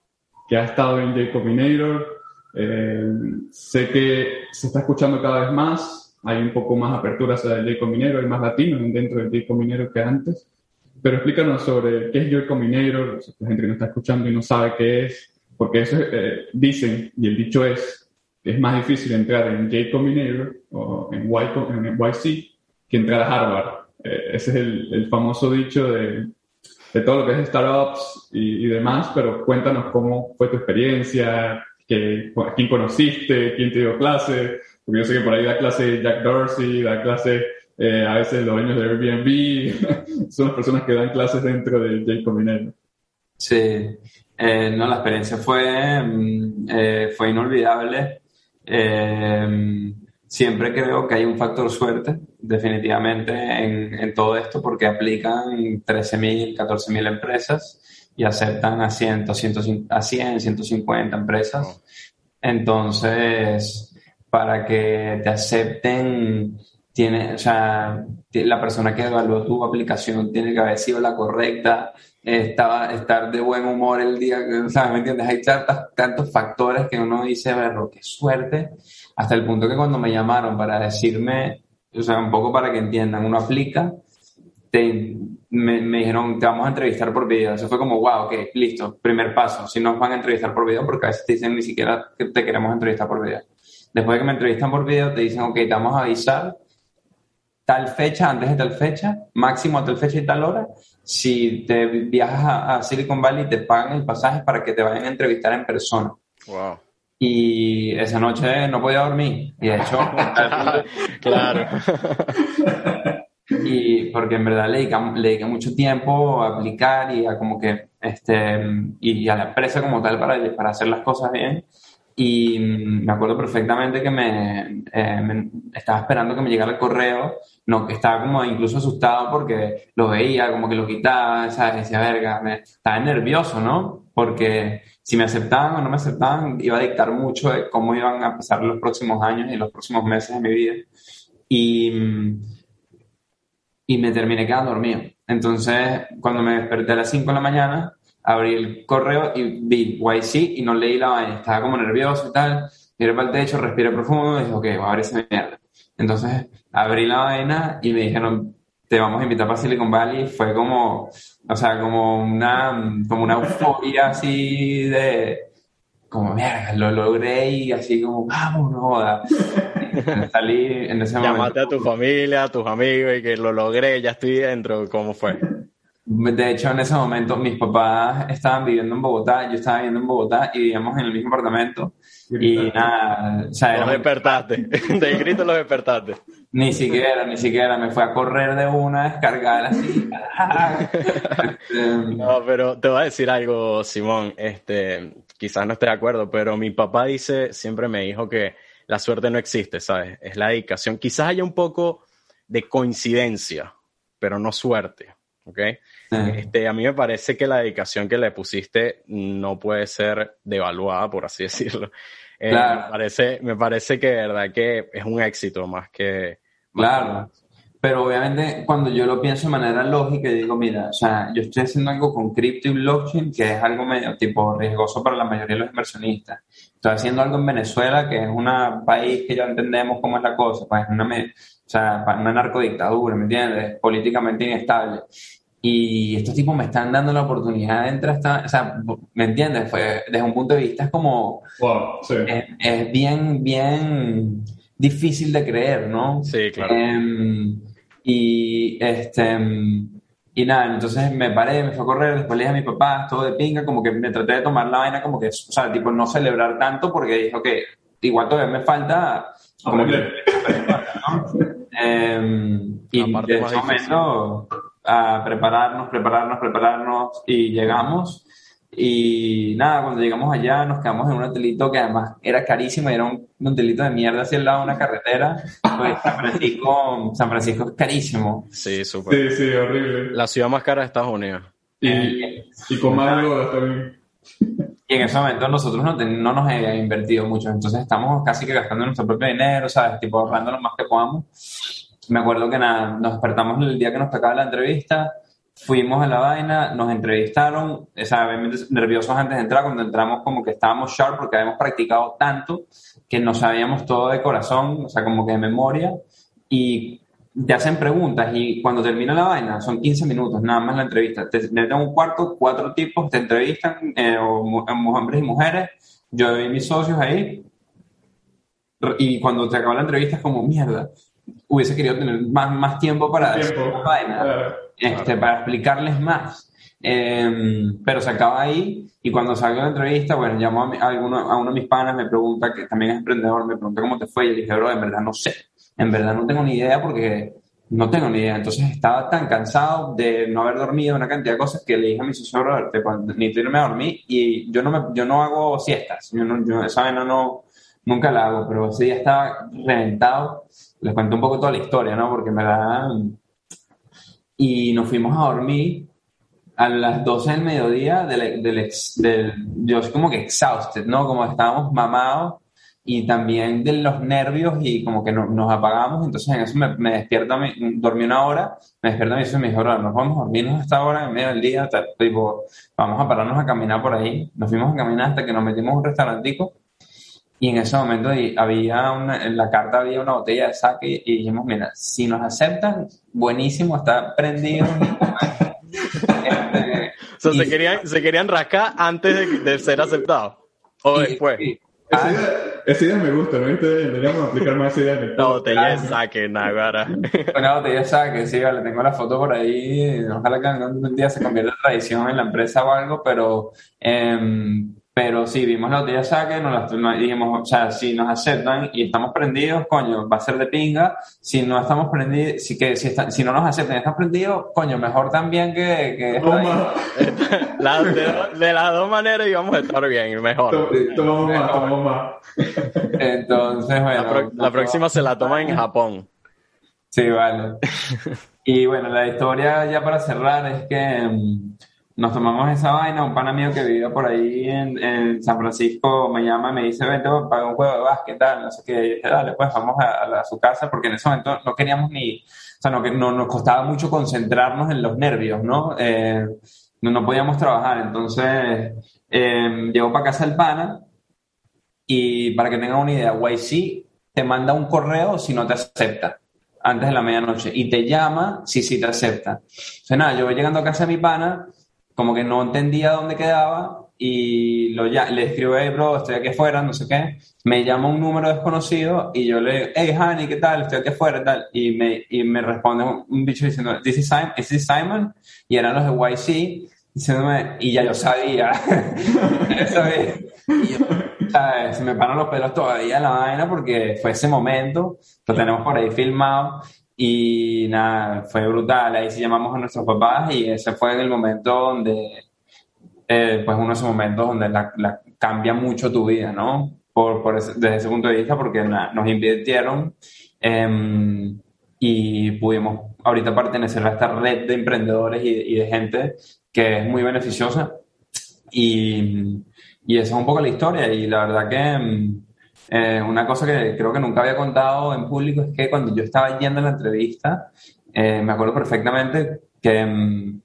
que ha estado en J Combinator. Eh, sé que se está escuchando cada vez más, hay un poco más apertura hacia J Combinator, hay más latinos dentro de J Combinator que antes. Pero explícanos sobre qué es J Combinator, la gente que nos está escuchando y no sabe qué es, porque eso eh, dicen, y el dicho es, es más difícil entrar en J Combinator o en, y, en YC que entrar a Harvard. Eh, ese es el, el famoso dicho de, de todo lo que es startups y, demás, pero cuéntanos cómo fue tu experiencia, que, quién conociste, quién te dio clase, porque yo sé que por ahí da clase Jack Dorsey, da clase eh, a veces los dueños de Airbnb, son las personas que dan clases dentro de J Combinator. Sí, eh, no, la experiencia fue, mm, fue inolvidable. Siempre creo que hay un factor suerte definitivamente en, en todo esto porque aplican 13.000, 14.000 empresas y aceptan a 100, 100, a 100, 150 empresas. Entonces, para que te acepten, tiene, o sea, la persona que evaluó tu aplicación tiene que haber sido la correcta, estaba, estar de buen humor el día, o sea, ¿me entiendes? Hay tantos, tantos factores que uno dice, verlo, qué suerte, hasta el punto que cuando me llamaron para decirme o sea, un poco para que entiendan, uno aplica, te, me, me, dijeron, te vamos a entrevistar por video. Eso fue como, wow, ok, listo, primer paso. Si nos van a entrevistar por video, porque a veces te dicen ni siquiera que te queremos entrevistar por video. Después de que me entrevistan por video, te dicen, ok, te vamos a avisar tal fecha, antes de tal fecha, máximo a tal fecha y tal hora. Si te viajas a, a Silicon Valley, te pagan el pasaje para que te vayan a entrevistar en persona. Wow. y esa noche no podía dormir. Y de hecho, claro. y porque en verdad le dediqué, mucho tiempo a aplicar y a como que, este, y a la empresa como tal para, para hacer las cosas bien. Y me acuerdo perfectamente que me, eh, me, estaba esperando que me llegara el correo, no, estaba como incluso asustado porque lo veía, como que lo quitaba, ¿sabes? Decía, verga, me, estaba nervioso, ¿no? Porque si me aceptaban o no me aceptaban, iba a dictar mucho de cómo iban a pasar los próximos años y los próximos meses de mi vida. Y, y me terminé quedando dormido. Entonces, cuando me desperté a las 5 de la mañana, abrí el correo y vi YC y no leí la vaina. Estaba como nervioso y tal. Miré para el techo, respiré profundo y dije, ok, voy a abrir esa mierda. Entonces, abrí la vaina y me dijeron, te vamos a invitar para Silicon Valley. Fue como, o sea, como una, como una euforia así de, como, mierda, lo logré y así como, vamos, no joda. Salí en ese momento. Llamaste a tu familia, a tus amigos y que lo logré, ya estoy dentro. ¿Cómo fue? De hecho, en ese momento mis papás estaban viviendo en Bogotá, yo estaba viviendo en Bogotá y vivíamos en el mismo apartamento. Y nada, o sea, Los despertaste, de grito los despertaste. Ni siquiera, ni siquiera, me fue a correr de una, descargar así. no, pero te voy a decir algo, Simón, este, quizás no esté de acuerdo, pero mi papá dice, siempre me dijo que la suerte no existe, ¿sabes? Es la dedicación. Quizás haya un poco de coincidencia, pero no suerte. ¿ok? Este, a mí me parece que la dedicación que le pusiste no puede ser devaluada, por así decirlo. Eh, me, parece, me parece que de verdad que es un éxito más que... claro. Pero obviamente cuando yo lo pienso de manera lógica, digo, mira, o sea, yo estoy haciendo algo con cripto y blockchain que es algo medio tipo riesgoso para la mayoría de los inversionistas. Estoy haciendo algo en Venezuela que es un país que ya entendemos cómo es la cosa, pues es una, o sea, una narcodictadura, ¿me entiendes? Políticamente inestable. Y estos tipos me están dando la oportunidad de entrar hasta, o sea, ¿me entiendes? Fue, desde un punto de vista es como, wow, sí. es, bien, bien difícil de creer, ¿no? Sí, claro. Em, y este, y nada, entonces me paré, me fui a correr, después le dije a mis papás, todo de pinga, como que me traté de tomar la vaina, como que, o sea, tipo, no celebrar tanto, porque dije, ok, igual todavía me falta, como que, em, y en ese momento a prepararnos, prepararnos, prepararnos y llegamos. Y nada, cuando llegamos allá nos quedamos en un hotelito que además era carísimo era un, hotelito de mierda hacia el lado de una carretera. Pues San Francisco, San Francisco es carísimo. Sí, súper. Sí, sí, horrible. La ciudad más cara de Estados Unidos. Y, eh, y con más también. Y en ese momento nosotros no, no nos habíamos invertido mucho, entonces estamos casi que gastando nuestro propio dinero, ¿sabes? Tipo ahorrando lo más que podamos me acuerdo que nada, nos despertamos el día que nos tocaba la entrevista, fuimos a la vaina, nos entrevistaron, o sea, nerviosos antes de entrar, cuando entramos como que estábamos sharp porque habíamos practicado tanto que no sabíamos todo de corazón, o sea, como que de memoria, y te hacen preguntas y cuando termina la vaina, son 15 minutos nada más la entrevista, te meten en un cuarto, cuatro tipos te entrevistan, eh, hombres y mujeres, yo vi mis socios ahí, y cuando te acaba la entrevista es como, mierda, hubiese querido tener más, más tiempo para este, para explicarles más. Em, pero se acaba ahí y cuando salgo de la entrevista, bueno, llamo a, alguno, a uno de mis panas, me pregunta, que también es emprendedor, me pregunta cómo te fue y le dije, bro, en verdad no sé, en verdad no tengo ni idea porque no tengo ni idea. Entonces estaba tan cansado de no haber dormido una cantidad de cosas que le dije a mi socio, bro, ni irme a dormir y yo no, me, yo no hago siestas, yo, no, yo esa no, no, nunca la hago, pero ese día estaba reventado les cuento un poco toda la historia, ¿no? Porque me da... Y nos fuimos a dormir a las 12 del mediodía del, del, del, yo soy como que exhausted, ¿no? Como estábamos mamados y también de los nervios y como que nos apagamos, entonces en eso me, me despierta, dormí una hora, me despierta y me dice, me nos vamos a dormirnos hasta ahora en medio del día, tipo, vamos a pararnos a caminar por ahí, nos fuimos a caminar hasta que nos metimos en un restaurantico y en ese momento había una, en la carta había una botella de saque y dijimos, mira, si nos aceptan, buenísimo, está prendido. este, o sea, se, querían, se querían rascar antes de, ser aceptados. O después. esa, idea, esa, idea, me gusta, ¿no? Deberíamos aplicar más esa idea. Una botella de saque, Naguara. Una botella de saque, sí, vale, tengo la foto por ahí. Ojalá que algún día se convierta en tradición en la empresa o algo, pero... Eh, pero sí, vimos los días saque, nos, nos dijimos, o sea, si nos aceptan y estamos prendidos, coño, va a ser de pinga. Si no estamos prendidos, si, que, si, si no nos aceptan y estamos prendidos, coño, mejor también que... que la, de, las dos maneras íbamos a estar bien, mejor. Tomamos más. Entonces, bueno. La, próxima se la toma en Japón. Sí, vale. Y bueno, la historia ya para cerrar es que mm, nos tomamos esa vaina, un pana mío que vivía por ahí en, en San Francisco me llama y me dice, vente para un juego de básquet, tal, no sé qué, y dije, dale, pues vamos a, su casa, porque en ese momento no queríamos ni, o sea, no, no nos costaba mucho concentrarnos en los nervios, ¿no? Eh, no, no, podíamos trabajar, entonces eh, llegó para casa el pana y para que tengan una idea, YC te manda un correo si no te acepta antes de la medianoche y te llama si sí te acepta. O sea, nada, yo voy llegando a casa de mi pana como que no entendía dónde quedaba y lo ya, le escribo, hey bro, estoy aquí afuera, no sé qué. Me llama un número desconocido y yo le, hey honey, ¿qué tal? Estoy aquí afuera, tal. Y me, y me responde un, bicho diciendo, this is, Simon, is this Simon? Y eran los de YC, diciéndome, y ya yo sabía. Y yo, ¿sabes? Me paran los pelos todavía la vaina porque fue ese momento, lo tenemos por ahí filmado y nada, fue brutal. Ahí sí llamamos a nuestros papás y ese fue en el momento donde, eh, pues uno de esos momentos donde la, cambia mucho tu vida, ¿no? Por, por desde ese punto de vista, porque nos invirtieron em, y pudimos ahorita pertenecer a esta red de emprendedores y, y de gente que es muy beneficiosa. Y, y esa es un poco la historia. Y la verdad que em, eh, una cosa que creo que nunca había contado en público es que cuando yo estaba yendo a la entrevista, eh, me acuerdo perfectamente que mm,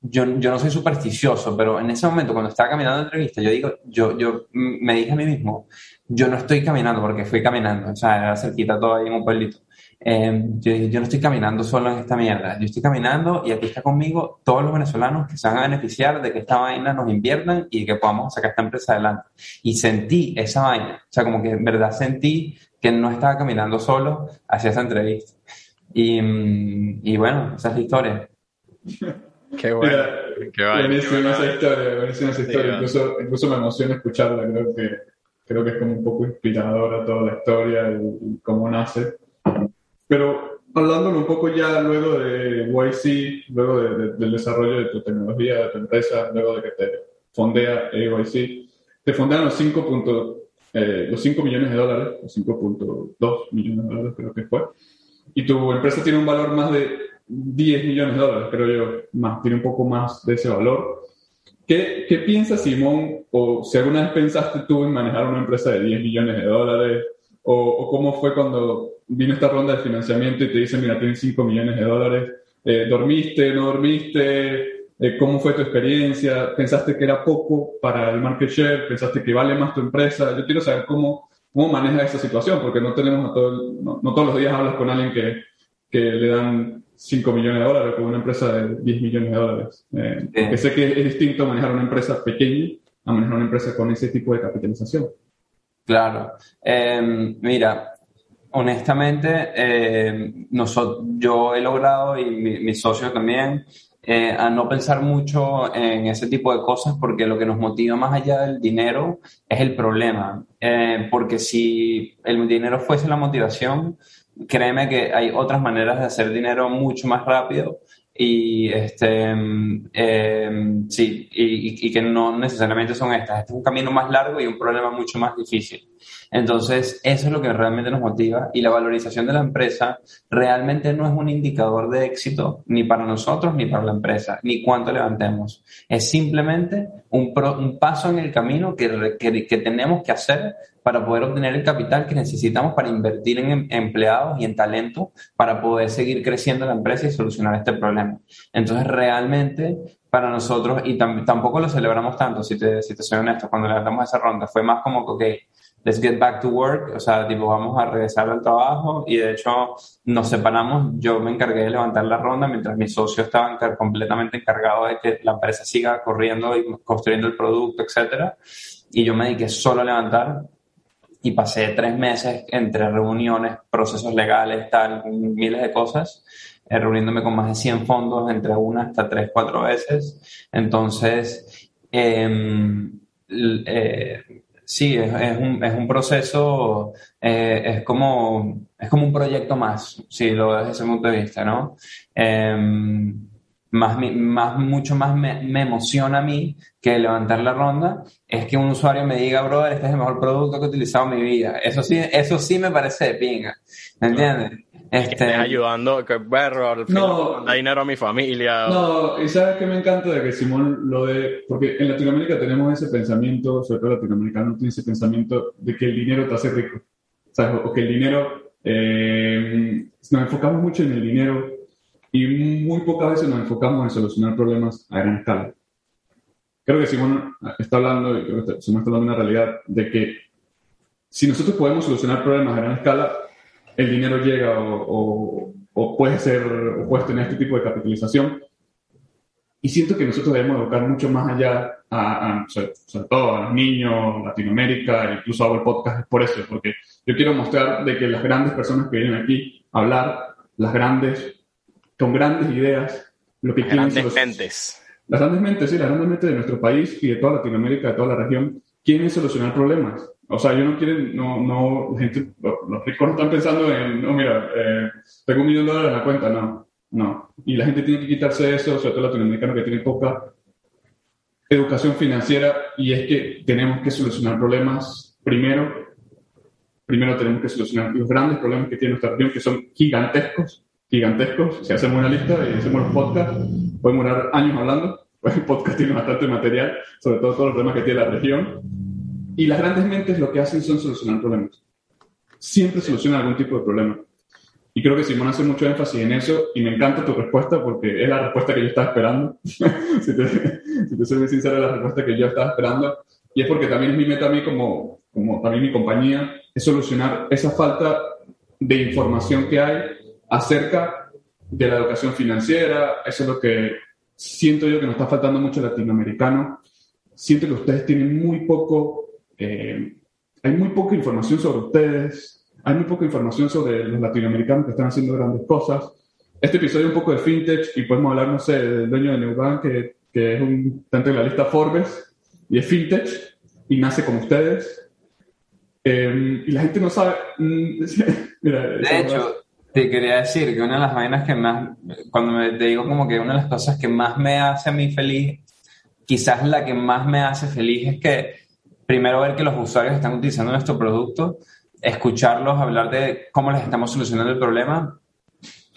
yo, yo, no soy supersticioso, pero en ese momento cuando estaba caminando la entrevista, yo digo, yo, yo me dije a mí mismo, yo no estoy caminando porque fui caminando, o sea, era cerquita todo ahí en un pueblito. Em, yo, yo, no estoy caminando solo en esta mierda, yo estoy caminando y aquí está conmigo todos los venezolanos que se van a beneficiar de que esta vaina nos inviertan y que podamos sacar esta empresa adelante. Y sentí esa vaina, o sea, como que en verdad sentí que no estaba caminando solo hacia esa entrevista. Y, mm, y bueno, esa es la historia. Qué bueno. qué bueno. Buenísima esa historia, buenísima esa historia. incluso, incluso me emociona escucharla, creo que, creo que es como un poco inspiradora toda la historia y cómo nace. Pero hablándolo un poco ya luego de YC, luego del desarrollo de tu tecnología, de tu empresa, luego de que te fondea YC, te fondean los 5, eh, los 5 millones de dólares, los 5.2 millones de dólares creo que fue, y tu empresa tiene un valor más de 10 millones de dólares, creo yo, más, tiene un poco más de ese valor. ¿Qué, ¿Qué piensas, Simón, o si alguna vez pensaste tú en manejar una empresa de 10 millones de dólares, o, o cómo fue cuando vino esta ronda de financiamiento y te dicen, mira, tienes 5 millones de dólares, eh, ¿dormiste, no dormiste? Eh, ¿Cómo fue tu experiencia? ¿Pensaste que era poco para el market share? ¿Pensaste que vale más tu empresa? Yo quiero saber cómo, cómo manejas esa situación, porque no tenemos a todo no, todos los días hablas con alguien que, que le dan 5 millones de dólares con una empresa de 10 millones de dólares. Eh, sé que es distinto manejar una empresa pequeña a manejar una empresa con ese tipo de capitalización. Claro. Em, mira, honestamente, eh, yo he logrado, y mi, mi socio también, eh, a no pensar mucho en ese tipo de cosas porque lo que nos motiva más allá del dinero es el problema. Eh, porque si el dinero fuese la motivación, créeme que hay otras maneras de hacer dinero mucho más rápido y este sí y, y, que no necesariamente son estas. Este es un camino más largo y un problema mucho más difícil. Entonces, eso es lo que realmente nos motiva y la valorización de la empresa realmente no es un indicador de éxito ni para nosotros ni para la empresa, ni cuánto levantemos. Es simplemente un, un paso en el camino que, que, que, tenemos que hacer para poder obtener el capital que necesitamos para invertir en em, empleados y en talento para poder seguir creciendo la empresa y solucionar este problema. Entonces, realmente para nosotros, y tampoco lo celebramos tanto, si te, si te soy honesto, cuando levantamos esa ronda, fue más como que, let's get back to work, o sea, tipo, vamos a regresar al trabajo y de hecho nos separamos, yo me encargué de levantar la ronda mientras mi socio estaba completamente encargado de que la empresa siga corriendo y construyendo el producto, etcétera, y yo me dediqué solo a levantar y pasé tres meses entre reuniones, procesos legales, tal, miles de cosas, eh, reuniéndome con más de 100 fondos entre una hasta tres, cuatro veces. Entonces, em, eh, sí, es, un, es, un, proceso, eh, es, como, es como un proyecto más, si lo ves desde ese punto de vista, ¿no? Más, más, mucho más me, me, emociona a mí que levantar la ronda es que un usuario me diga, brother, este es el mejor producto que he utilizado en mi vida. Eso sí, eso sí me parece de pinga. ¿Me entiendes? Este... ayudando, que perro, al final no, da dinero a mi familia. No, y sabes que me encanta de que Simón lo de. Porque en Latinoamérica tenemos ese pensamiento, sobre todo latinoamericano, tiene ese pensamiento de que el dinero te hace rico. ¿Sabes? O que el dinero. Eh, nos enfocamos mucho en el dinero y muy pocas veces nos enfocamos en solucionar problemas a gran escala. Creo que Simón está hablando, creo que Simón está hablando de una realidad de que si nosotros podemos solucionar problemas a gran escala, el dinero llega o, o, puede ser, o puedes tener este tipo de capitalización. Y siento que nosotros debemos educar mucho más allá, a, sobre, todo a los niños, Latinoamérica, incluso hago el podcast por eso, porque yo quiero mostrar de que las grandes personas que vienen aquí a hablar, las grandes, con grandes ideas, lo que las grandes mentes. Las grandes mentes, sí, las grandes mentes de nuestro país y de toda Latinoamérica, de toda la región, quieren solucionar problemas. O sea, yo no quieren, no, no, gente, los ricos no están pensando en, no, mira, eh, tengo un millón de dólares en la cuenta, no, no. Y la gente tiene que quitarse eso, sobre todo latinoamericano que tiene poca educación financiera, y es que tenemos que solucionar problemas primero. Primero tenemos que solucionar los grandes problemas que tiene nuestra región, que son gigantescos, gigantescos. Si hacemos una lista y hacemos los podcasts, podemos durar años hablando. El podcast tiene bastante material, sobre todo todos los problemas que tiene la región y las grandes mentes lo que hacen son solucionar problemas. Siempre solucionan algún tipo de problema. Y creo que Simón hace mucho énfasis en eso y me encanta tu respuesta porque es la respuesta que yo estaba esperando. si, te, soy muy sincero, es la respuesta que yo estaba esperando. Y es porque también es mi meta a mí como, como también mi compañía, es solucionar esa falta de información que hay acerca de la educación financiera. Eso es lo que siento yo que nos está faltando mucho latinoamericano. Siento que ustedes tienen muy poco eh, hay muy poca información sobre ustedes, hay muy poca información sobre los latinoamericanos que están haciendo grandes cosas. Este episodio es un poco de fintech y podemos hablar, no sé, del dueño de Neubank, que, que es un tanto en la lista Forbes y es fintech y nace con ustedes. Eh, y la gente no sabe. Mm, de hecho, te quería decir que una de las vainas que más, cuando me, te digo como que una de las cosas que más me hace a mí feliz, quizás la que más me hace feliz es que primero ver que los usuarios están utilizando nuestro producto, escucharlos hablar de cómo les estamos solucionando el problema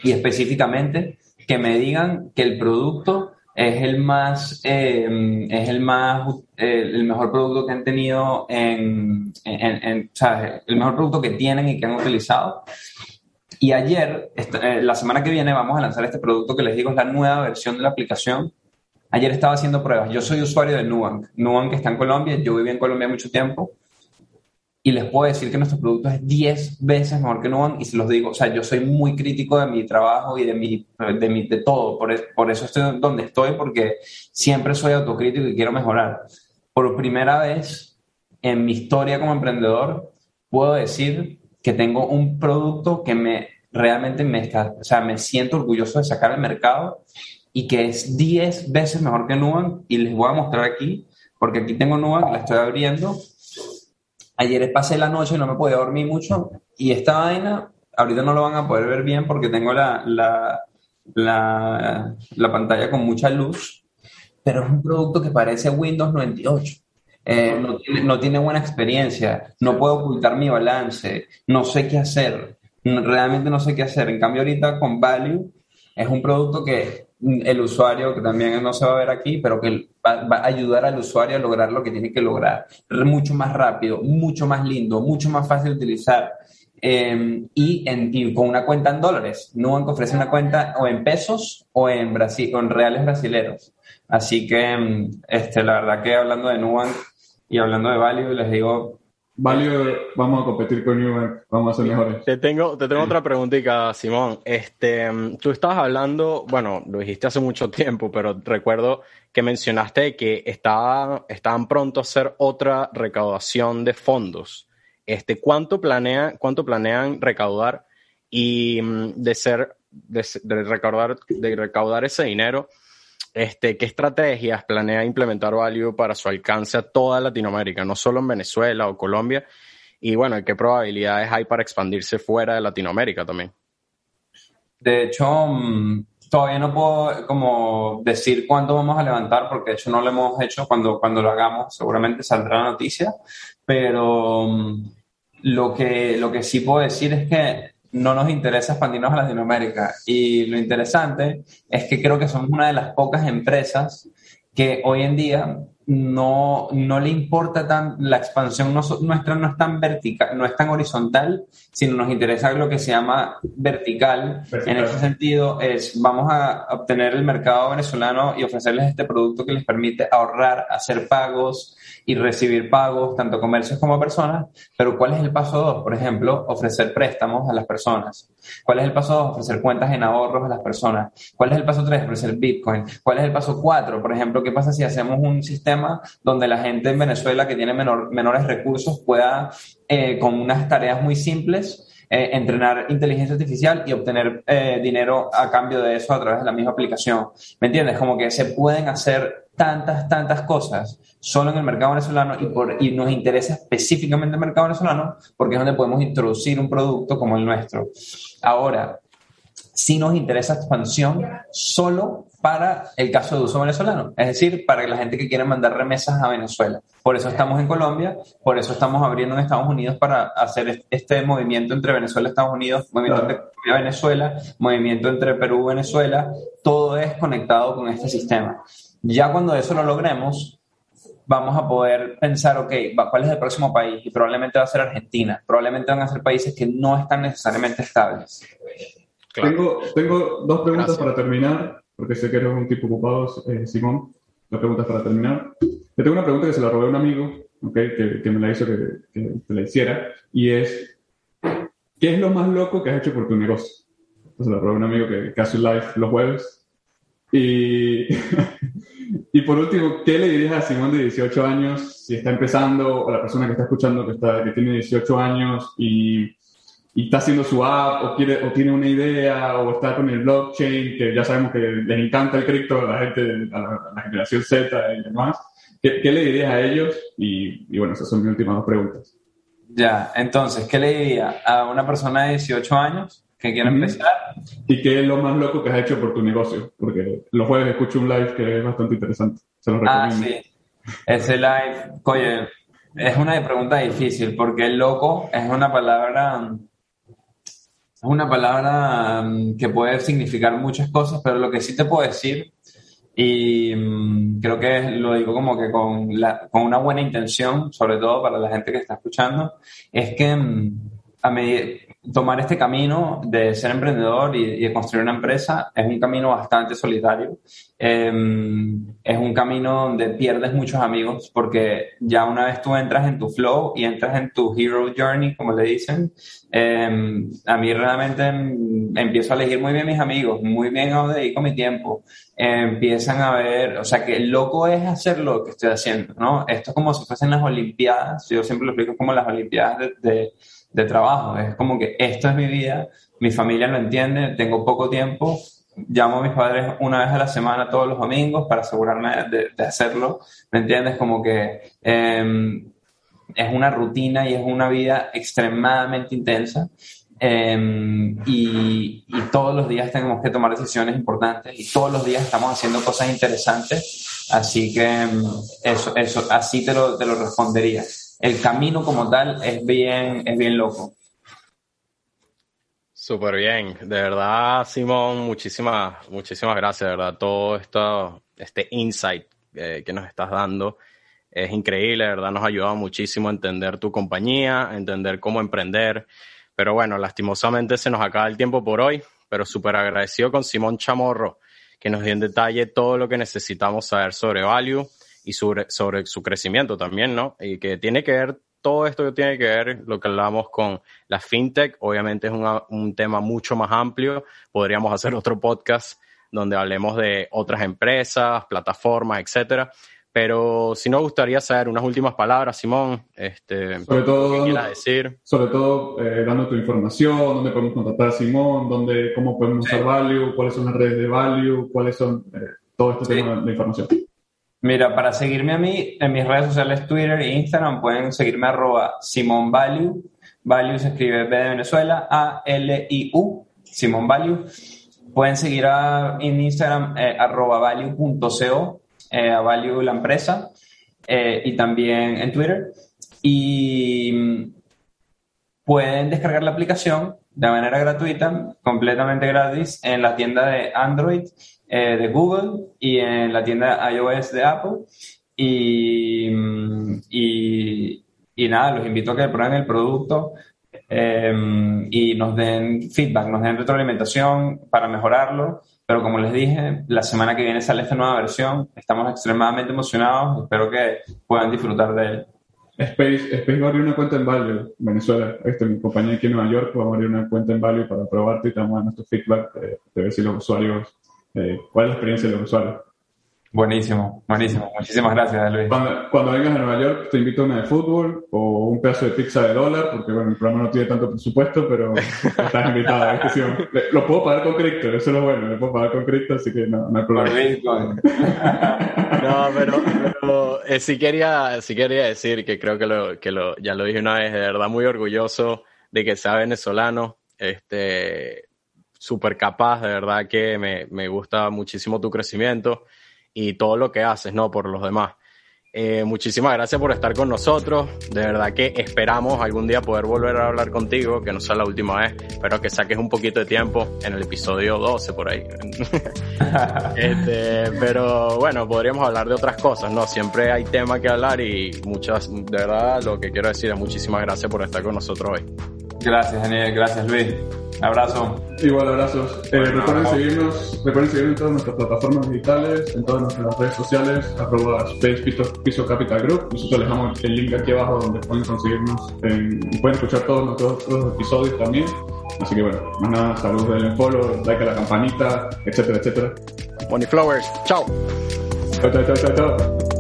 y específicamente que me digan que el producto es el más, eh, es el más, el mejor producto que han tenido en, en, el mejor producto que tienen y que han utilizado. Y ayer, eh, la semana que viene, vamos a lanzar este producto que les digo es la nueva versión de la aplicación Ayer estaba haciendo pruebas. Yo soy usuario de Nubank. Nubank está en Colombia. Yo viví en Colombia mucho tiempo. Y les puedo decir que nuestro producto es 10 veces mejor que Nubank. Y se los digo, o sea, yo soy muy crítico de mi trabajo y de, mi, de, mi, de todo. Por, por eso estoy donde estoy, porque siempre soy autocrítico y quiero mejorar. Por primera vez en mi historia como emprendedor, puedo decir que tengo un producto que me realmente me está, o sea, me siento orgulloso de sacar al mercado y que es 10 veces mejor que Nubank y les voy a mostrar aquí, porque aquí tengo Nubank, la estoy abriendo. Ayer pasé la noche y no me podía dormir mucho y esta vaina, ahorita no lo van a poder ver bien porque tengo la, la, la, la pantalla con mucha luz, pero es un producto que parece Windows 98. Eh, no, tiene, no, tiene, buena experiencia, no puedo ocultar mi balance, no sé qué hacer, realmente no sé qué hacer. En cambio, ahorita con Value es un producto que el usuario, que también no se va a ver aquí, pero que va, a ayudar al usuario a lograr lo que tiene que lograr. Mucho más rápido, mucho más lindo, mucho más fácil de utilizar. Em, y, en, con una cuenta en dólares. Nubank ofrece una cuenta o en pesos o en, Brasil, o en reales brasileros. Así que, em, este, la verdad que hablando de Nubank y hablando de Value, les digo, Valio, vamos a competir con Nubank, vamos a ser mejores. Te tengo, te tengo otra preguntita, Simón. Este, tú estabas hablando, bueno, lo dijiste hace mucho tiempo, pero recuerdo que mencionaste que estaba, estaban pronto a hacer otra recaudación de fondos. Este, ¿cuánto, planea, ¿Cuánto planean recaudar? Y mm, de ser, de, recaudar, de recaudar ese dinero, este, ¿qué estrategias planea implementar Value para su alcance a toda Latinoamérica, no solo en Venezuela o Colombia? Y bueno, ¿qué probabilidades hay para expandirse fuera de Latinoamérica también? De hecho, mm, todavía no puedo como decir cuándo vamos a levantar, porque de hecho no lo hemos hecho. Cuando, cuando lo hagamos, seguramente saldrá la noticia. Pero mm, lo que, lo que sí puedo decir es que no nos interesa expandirnos a Latinoamérica. Y lo interesante es que creo que somos una de las pocas empresas que hoy en día no, no le importa tan, la expansión nuestra no es tan vertical, no es tan horizontal, sino nos interesa lo que se llama vertical. En ese sentido es, vamos a obtener el mercado venezolano y ofrecerles este producto que les permite ahorrar, hacer pagos, y recibir pagos, tanto comercios como personas, pero ¿cuál es el paso dos? Por ejemplo, ofrecer préstamos a las personas. ¿Cuál es el paso dos? Ofrecer cuentas en ahorros a las personas. ¿Cuál es el paso tres? Ofrecer Bitcoin. ¿Cuál es el paso cuatro? Por ejemplo, ¿qué pasa si hacemos un sistema donde la gente en Venezuela que tiene menores recursos pueda, eh, con unas tareas muy simples, eh, entrenar inteligencia artificial y obtener eh, dinero a cambio de eso a través de la misma aplicación. ¿Me entiendes? Como que se pueden hacer tantas, tantas cosas solo en el mercado venezolano y, por, y nos interesa específicamente el mercado venezolano porque es donde podemos introducir un producto como el nuestro. Ahora, si nos interesa expansión solo para el caso de uso venezolano, es decir, para la gente que quiere mandar remesas a Venezuela. Por eso estamos en Colombia, por eso estamos abriendo en Estados Unidos para hacer este movimiento entre Venezuela y Estados Unidos, movimiento entre Venezuela, movimiento entre Perú y Venezuela, todo es conectado con este sistema. Ya cuando eso lo logremos, vamos a poder pensar, ok, ¿cuál es el próximo país? Y probablemente va a ser Argentina, probablemente van a ser países que no están necesariamente estables. Tengo, tengo dos preguntas para terminar, porque sé que eres un tipo ocupado, eh, Simón. Dos preguntas para terminar. Te tengo una pregunta que se la robé a un amigo, okay, que, que, me la hizo que, que, te la hiciera, y es, ¿qué es lo más loco que has hecho por tu negocio? Se la robé a un amigo que, que hace live los jueves. Y Y por último, ¿qué le dirías a Simón de 18 años si está empezando, o a la persona que está escuchando que, está, que tiene 18 años y, y, está haciendo su app, o, quiere, o tiene una idea, o está con el blockchain, que ya sabemos que les encanta el cripto a la gente, a la, generación Z y demás? ¿Qué, ¿Qué, le dirías a ellos? Y, y bueno, esas son mis últimas dos preguntas. Ya, entonces, ¿qué le diría a una persona de 18 años que quiera empezar. ¿Y qué es lo más loco que has hecho por tu negocio? Porque los jueves escucho un live que es bastante interesante. Se lo ah, recomiendo. Ah, sí. Ese live, oye, es una pregunta difícil porque el loco es una palabra es una palabra mm, que puede significar muchas cosas, pero lo que sí te puedo decir, y mm, creo que lo digo como que con, la, con una buena intención, sobre todo para la gente que está escuchando, es que mm, a medida, tomar este camino de ser emprendedor y, de construir una empresa es un camino bastante solitario. Em, es un camino donde pierdes muchos amigos porque ya una vez tú entras en tu flow y entras en tu hero journey, como le dicen, em, a mí realmente em, empiezo a elegir muy bien mis amigos, muy bien a dónde dedico mi tiempo. empiezan a ver, o sea, que loco es hacer lo que estoy haciendo, ¿no? Esto es como si fuesen las Olimpiadas, yo siempre lo explico como las Olimpiadas de de trabajo. Es como que esto es mi vida, mi familia lo entiende, tengo poco tiempo, llamo a mis padres una vez a la semana todos los domingos para asegurarme de, hacerlo, ¿me entiendes? Como que em, es una rutina y es una vida extremadamente intensa. Em, y, todos los días tenemos que tomar decisiones importantes y todos los días estamos haciendo cosas interesantes. Así que em, eso, eso, así te lo, te lo respondería el camino como tal es bien, es bien loco. Súper bien, de verdad, Simón, muchísimas, muchísimas gracias, de verdad, todo esto, este insight eh, que nos estás dando es increíble, de verdad, nos ha ayudado muchísimo a entender tu compañía, a entender cómo emprender, pero bueno, lastimosamente se nos acaba el tiempo por hoy, pero súper agradecido con Simón Chamorro, que nos dio en detalle todo lo que necesitamos saber sobre Value y sobre, sobre su crecimiento también, ¿no? Y que tiene que ver, todo esto tiene que ver lo que hablamos con la fintech, obviamente es un tema mucho más amplio, podríamos hacer otro podcast donde hablemos de otras empresas, plataformas, etcétera. Pero si nos gustaría saber unas últimas palabras, Simón, este, sobre todo, ¿qué decir? Sobre todo, eh, dando tu información, dónde podemos contactar a Simón, dónde, cómo podemos usar Value, cuáles son las redes de Value, cuáles son eh, todo este tema de información. Mira, para seguirme a mí, en mis redes sociales Twitter e Instagram pueden seguirme arroba Simon Value. Se escribe B de Venezuela, A-L-I-U, Simon Value. Pueden seguir a, en Instagram eh, value.co, eh, a Value la empresa, eh, y también en Twitter. Y mm, pueden descargar la aplicación de manera gratuita, completamente gratis, en la tienda de Android eh, de Google y en la tienda iOS de Apple. Y, y, y nada, los invito a que prueben el producto eh, y nos den feedback, nos den retroalimentación para mejorarlo. Pero como les dije, la semana que viene sale esta nueva versión. Estamos extremadamente emocionados. Espero que puedan disfrutar de él. Space, Space va a abrir una cuenta en Value, Venezuela. Este, mi compañía aquí en Nueva York va a abrir una cuenta en Value para probarte y te damos nuestro feedback de, de ver si los usuarios eh, cuál es la experiencia de los usuarios. Buenísimo, buenísimo. Muchísimas gracias, Luis. Cuando, vengas a Nueva York, te invito a una de fútbol o un pedazo de pizza de dólar, porque bueno, el programa no tiene tanto presupuesto, pero estás invitado. lo puedo pagar con cripto, eso es lo bueno, lo puedo pagar con cripto, así que no, no hay problema. no, pero, eh, sí, quería, sí quería decir que creo que, lo, que lo, ya lo dije una vez, de verdad muy orgulloso de que sea venezolano. Este, súper capaz, de verdad que me, me, gusta muchísimo tu crecimiento y todo lo que haces, ¿no? Por los demás. Eh, muchísimas gracias por estar con nosotros. De verdad que esperamos algún día poder volver a hablar contigo, que no sea la última vez. Espero que saques un poquito de tiempo en el episodio 12 por ahí. este, pero bueno, podríamos hablar de otras cosas, ¿no? Siempre hay tema que hablar y muchas, de verdad, lo que quiero decir es muchísimas gracias por estar con nosotros hoy. Gracias, Daniel. Gracias, Luis. Abrazo. Igual, abrazos. Eh, recuerden, seguirnos, recuerden seguirnos en todas nuestras plataformas digitales, en todas nuestras redes sociales, arroba Space Piso, Capital Group. Nosotros les dejamos el link aquí abajo donde pueden conseguirnos y pueden escuchar todos nuestros otros episodios también. Así que bueno, más nada, saludos, denle follow, like a la campanita, etcétera, etcétera. Bonnie Flowers, chao. Chao, chao, chao, chao.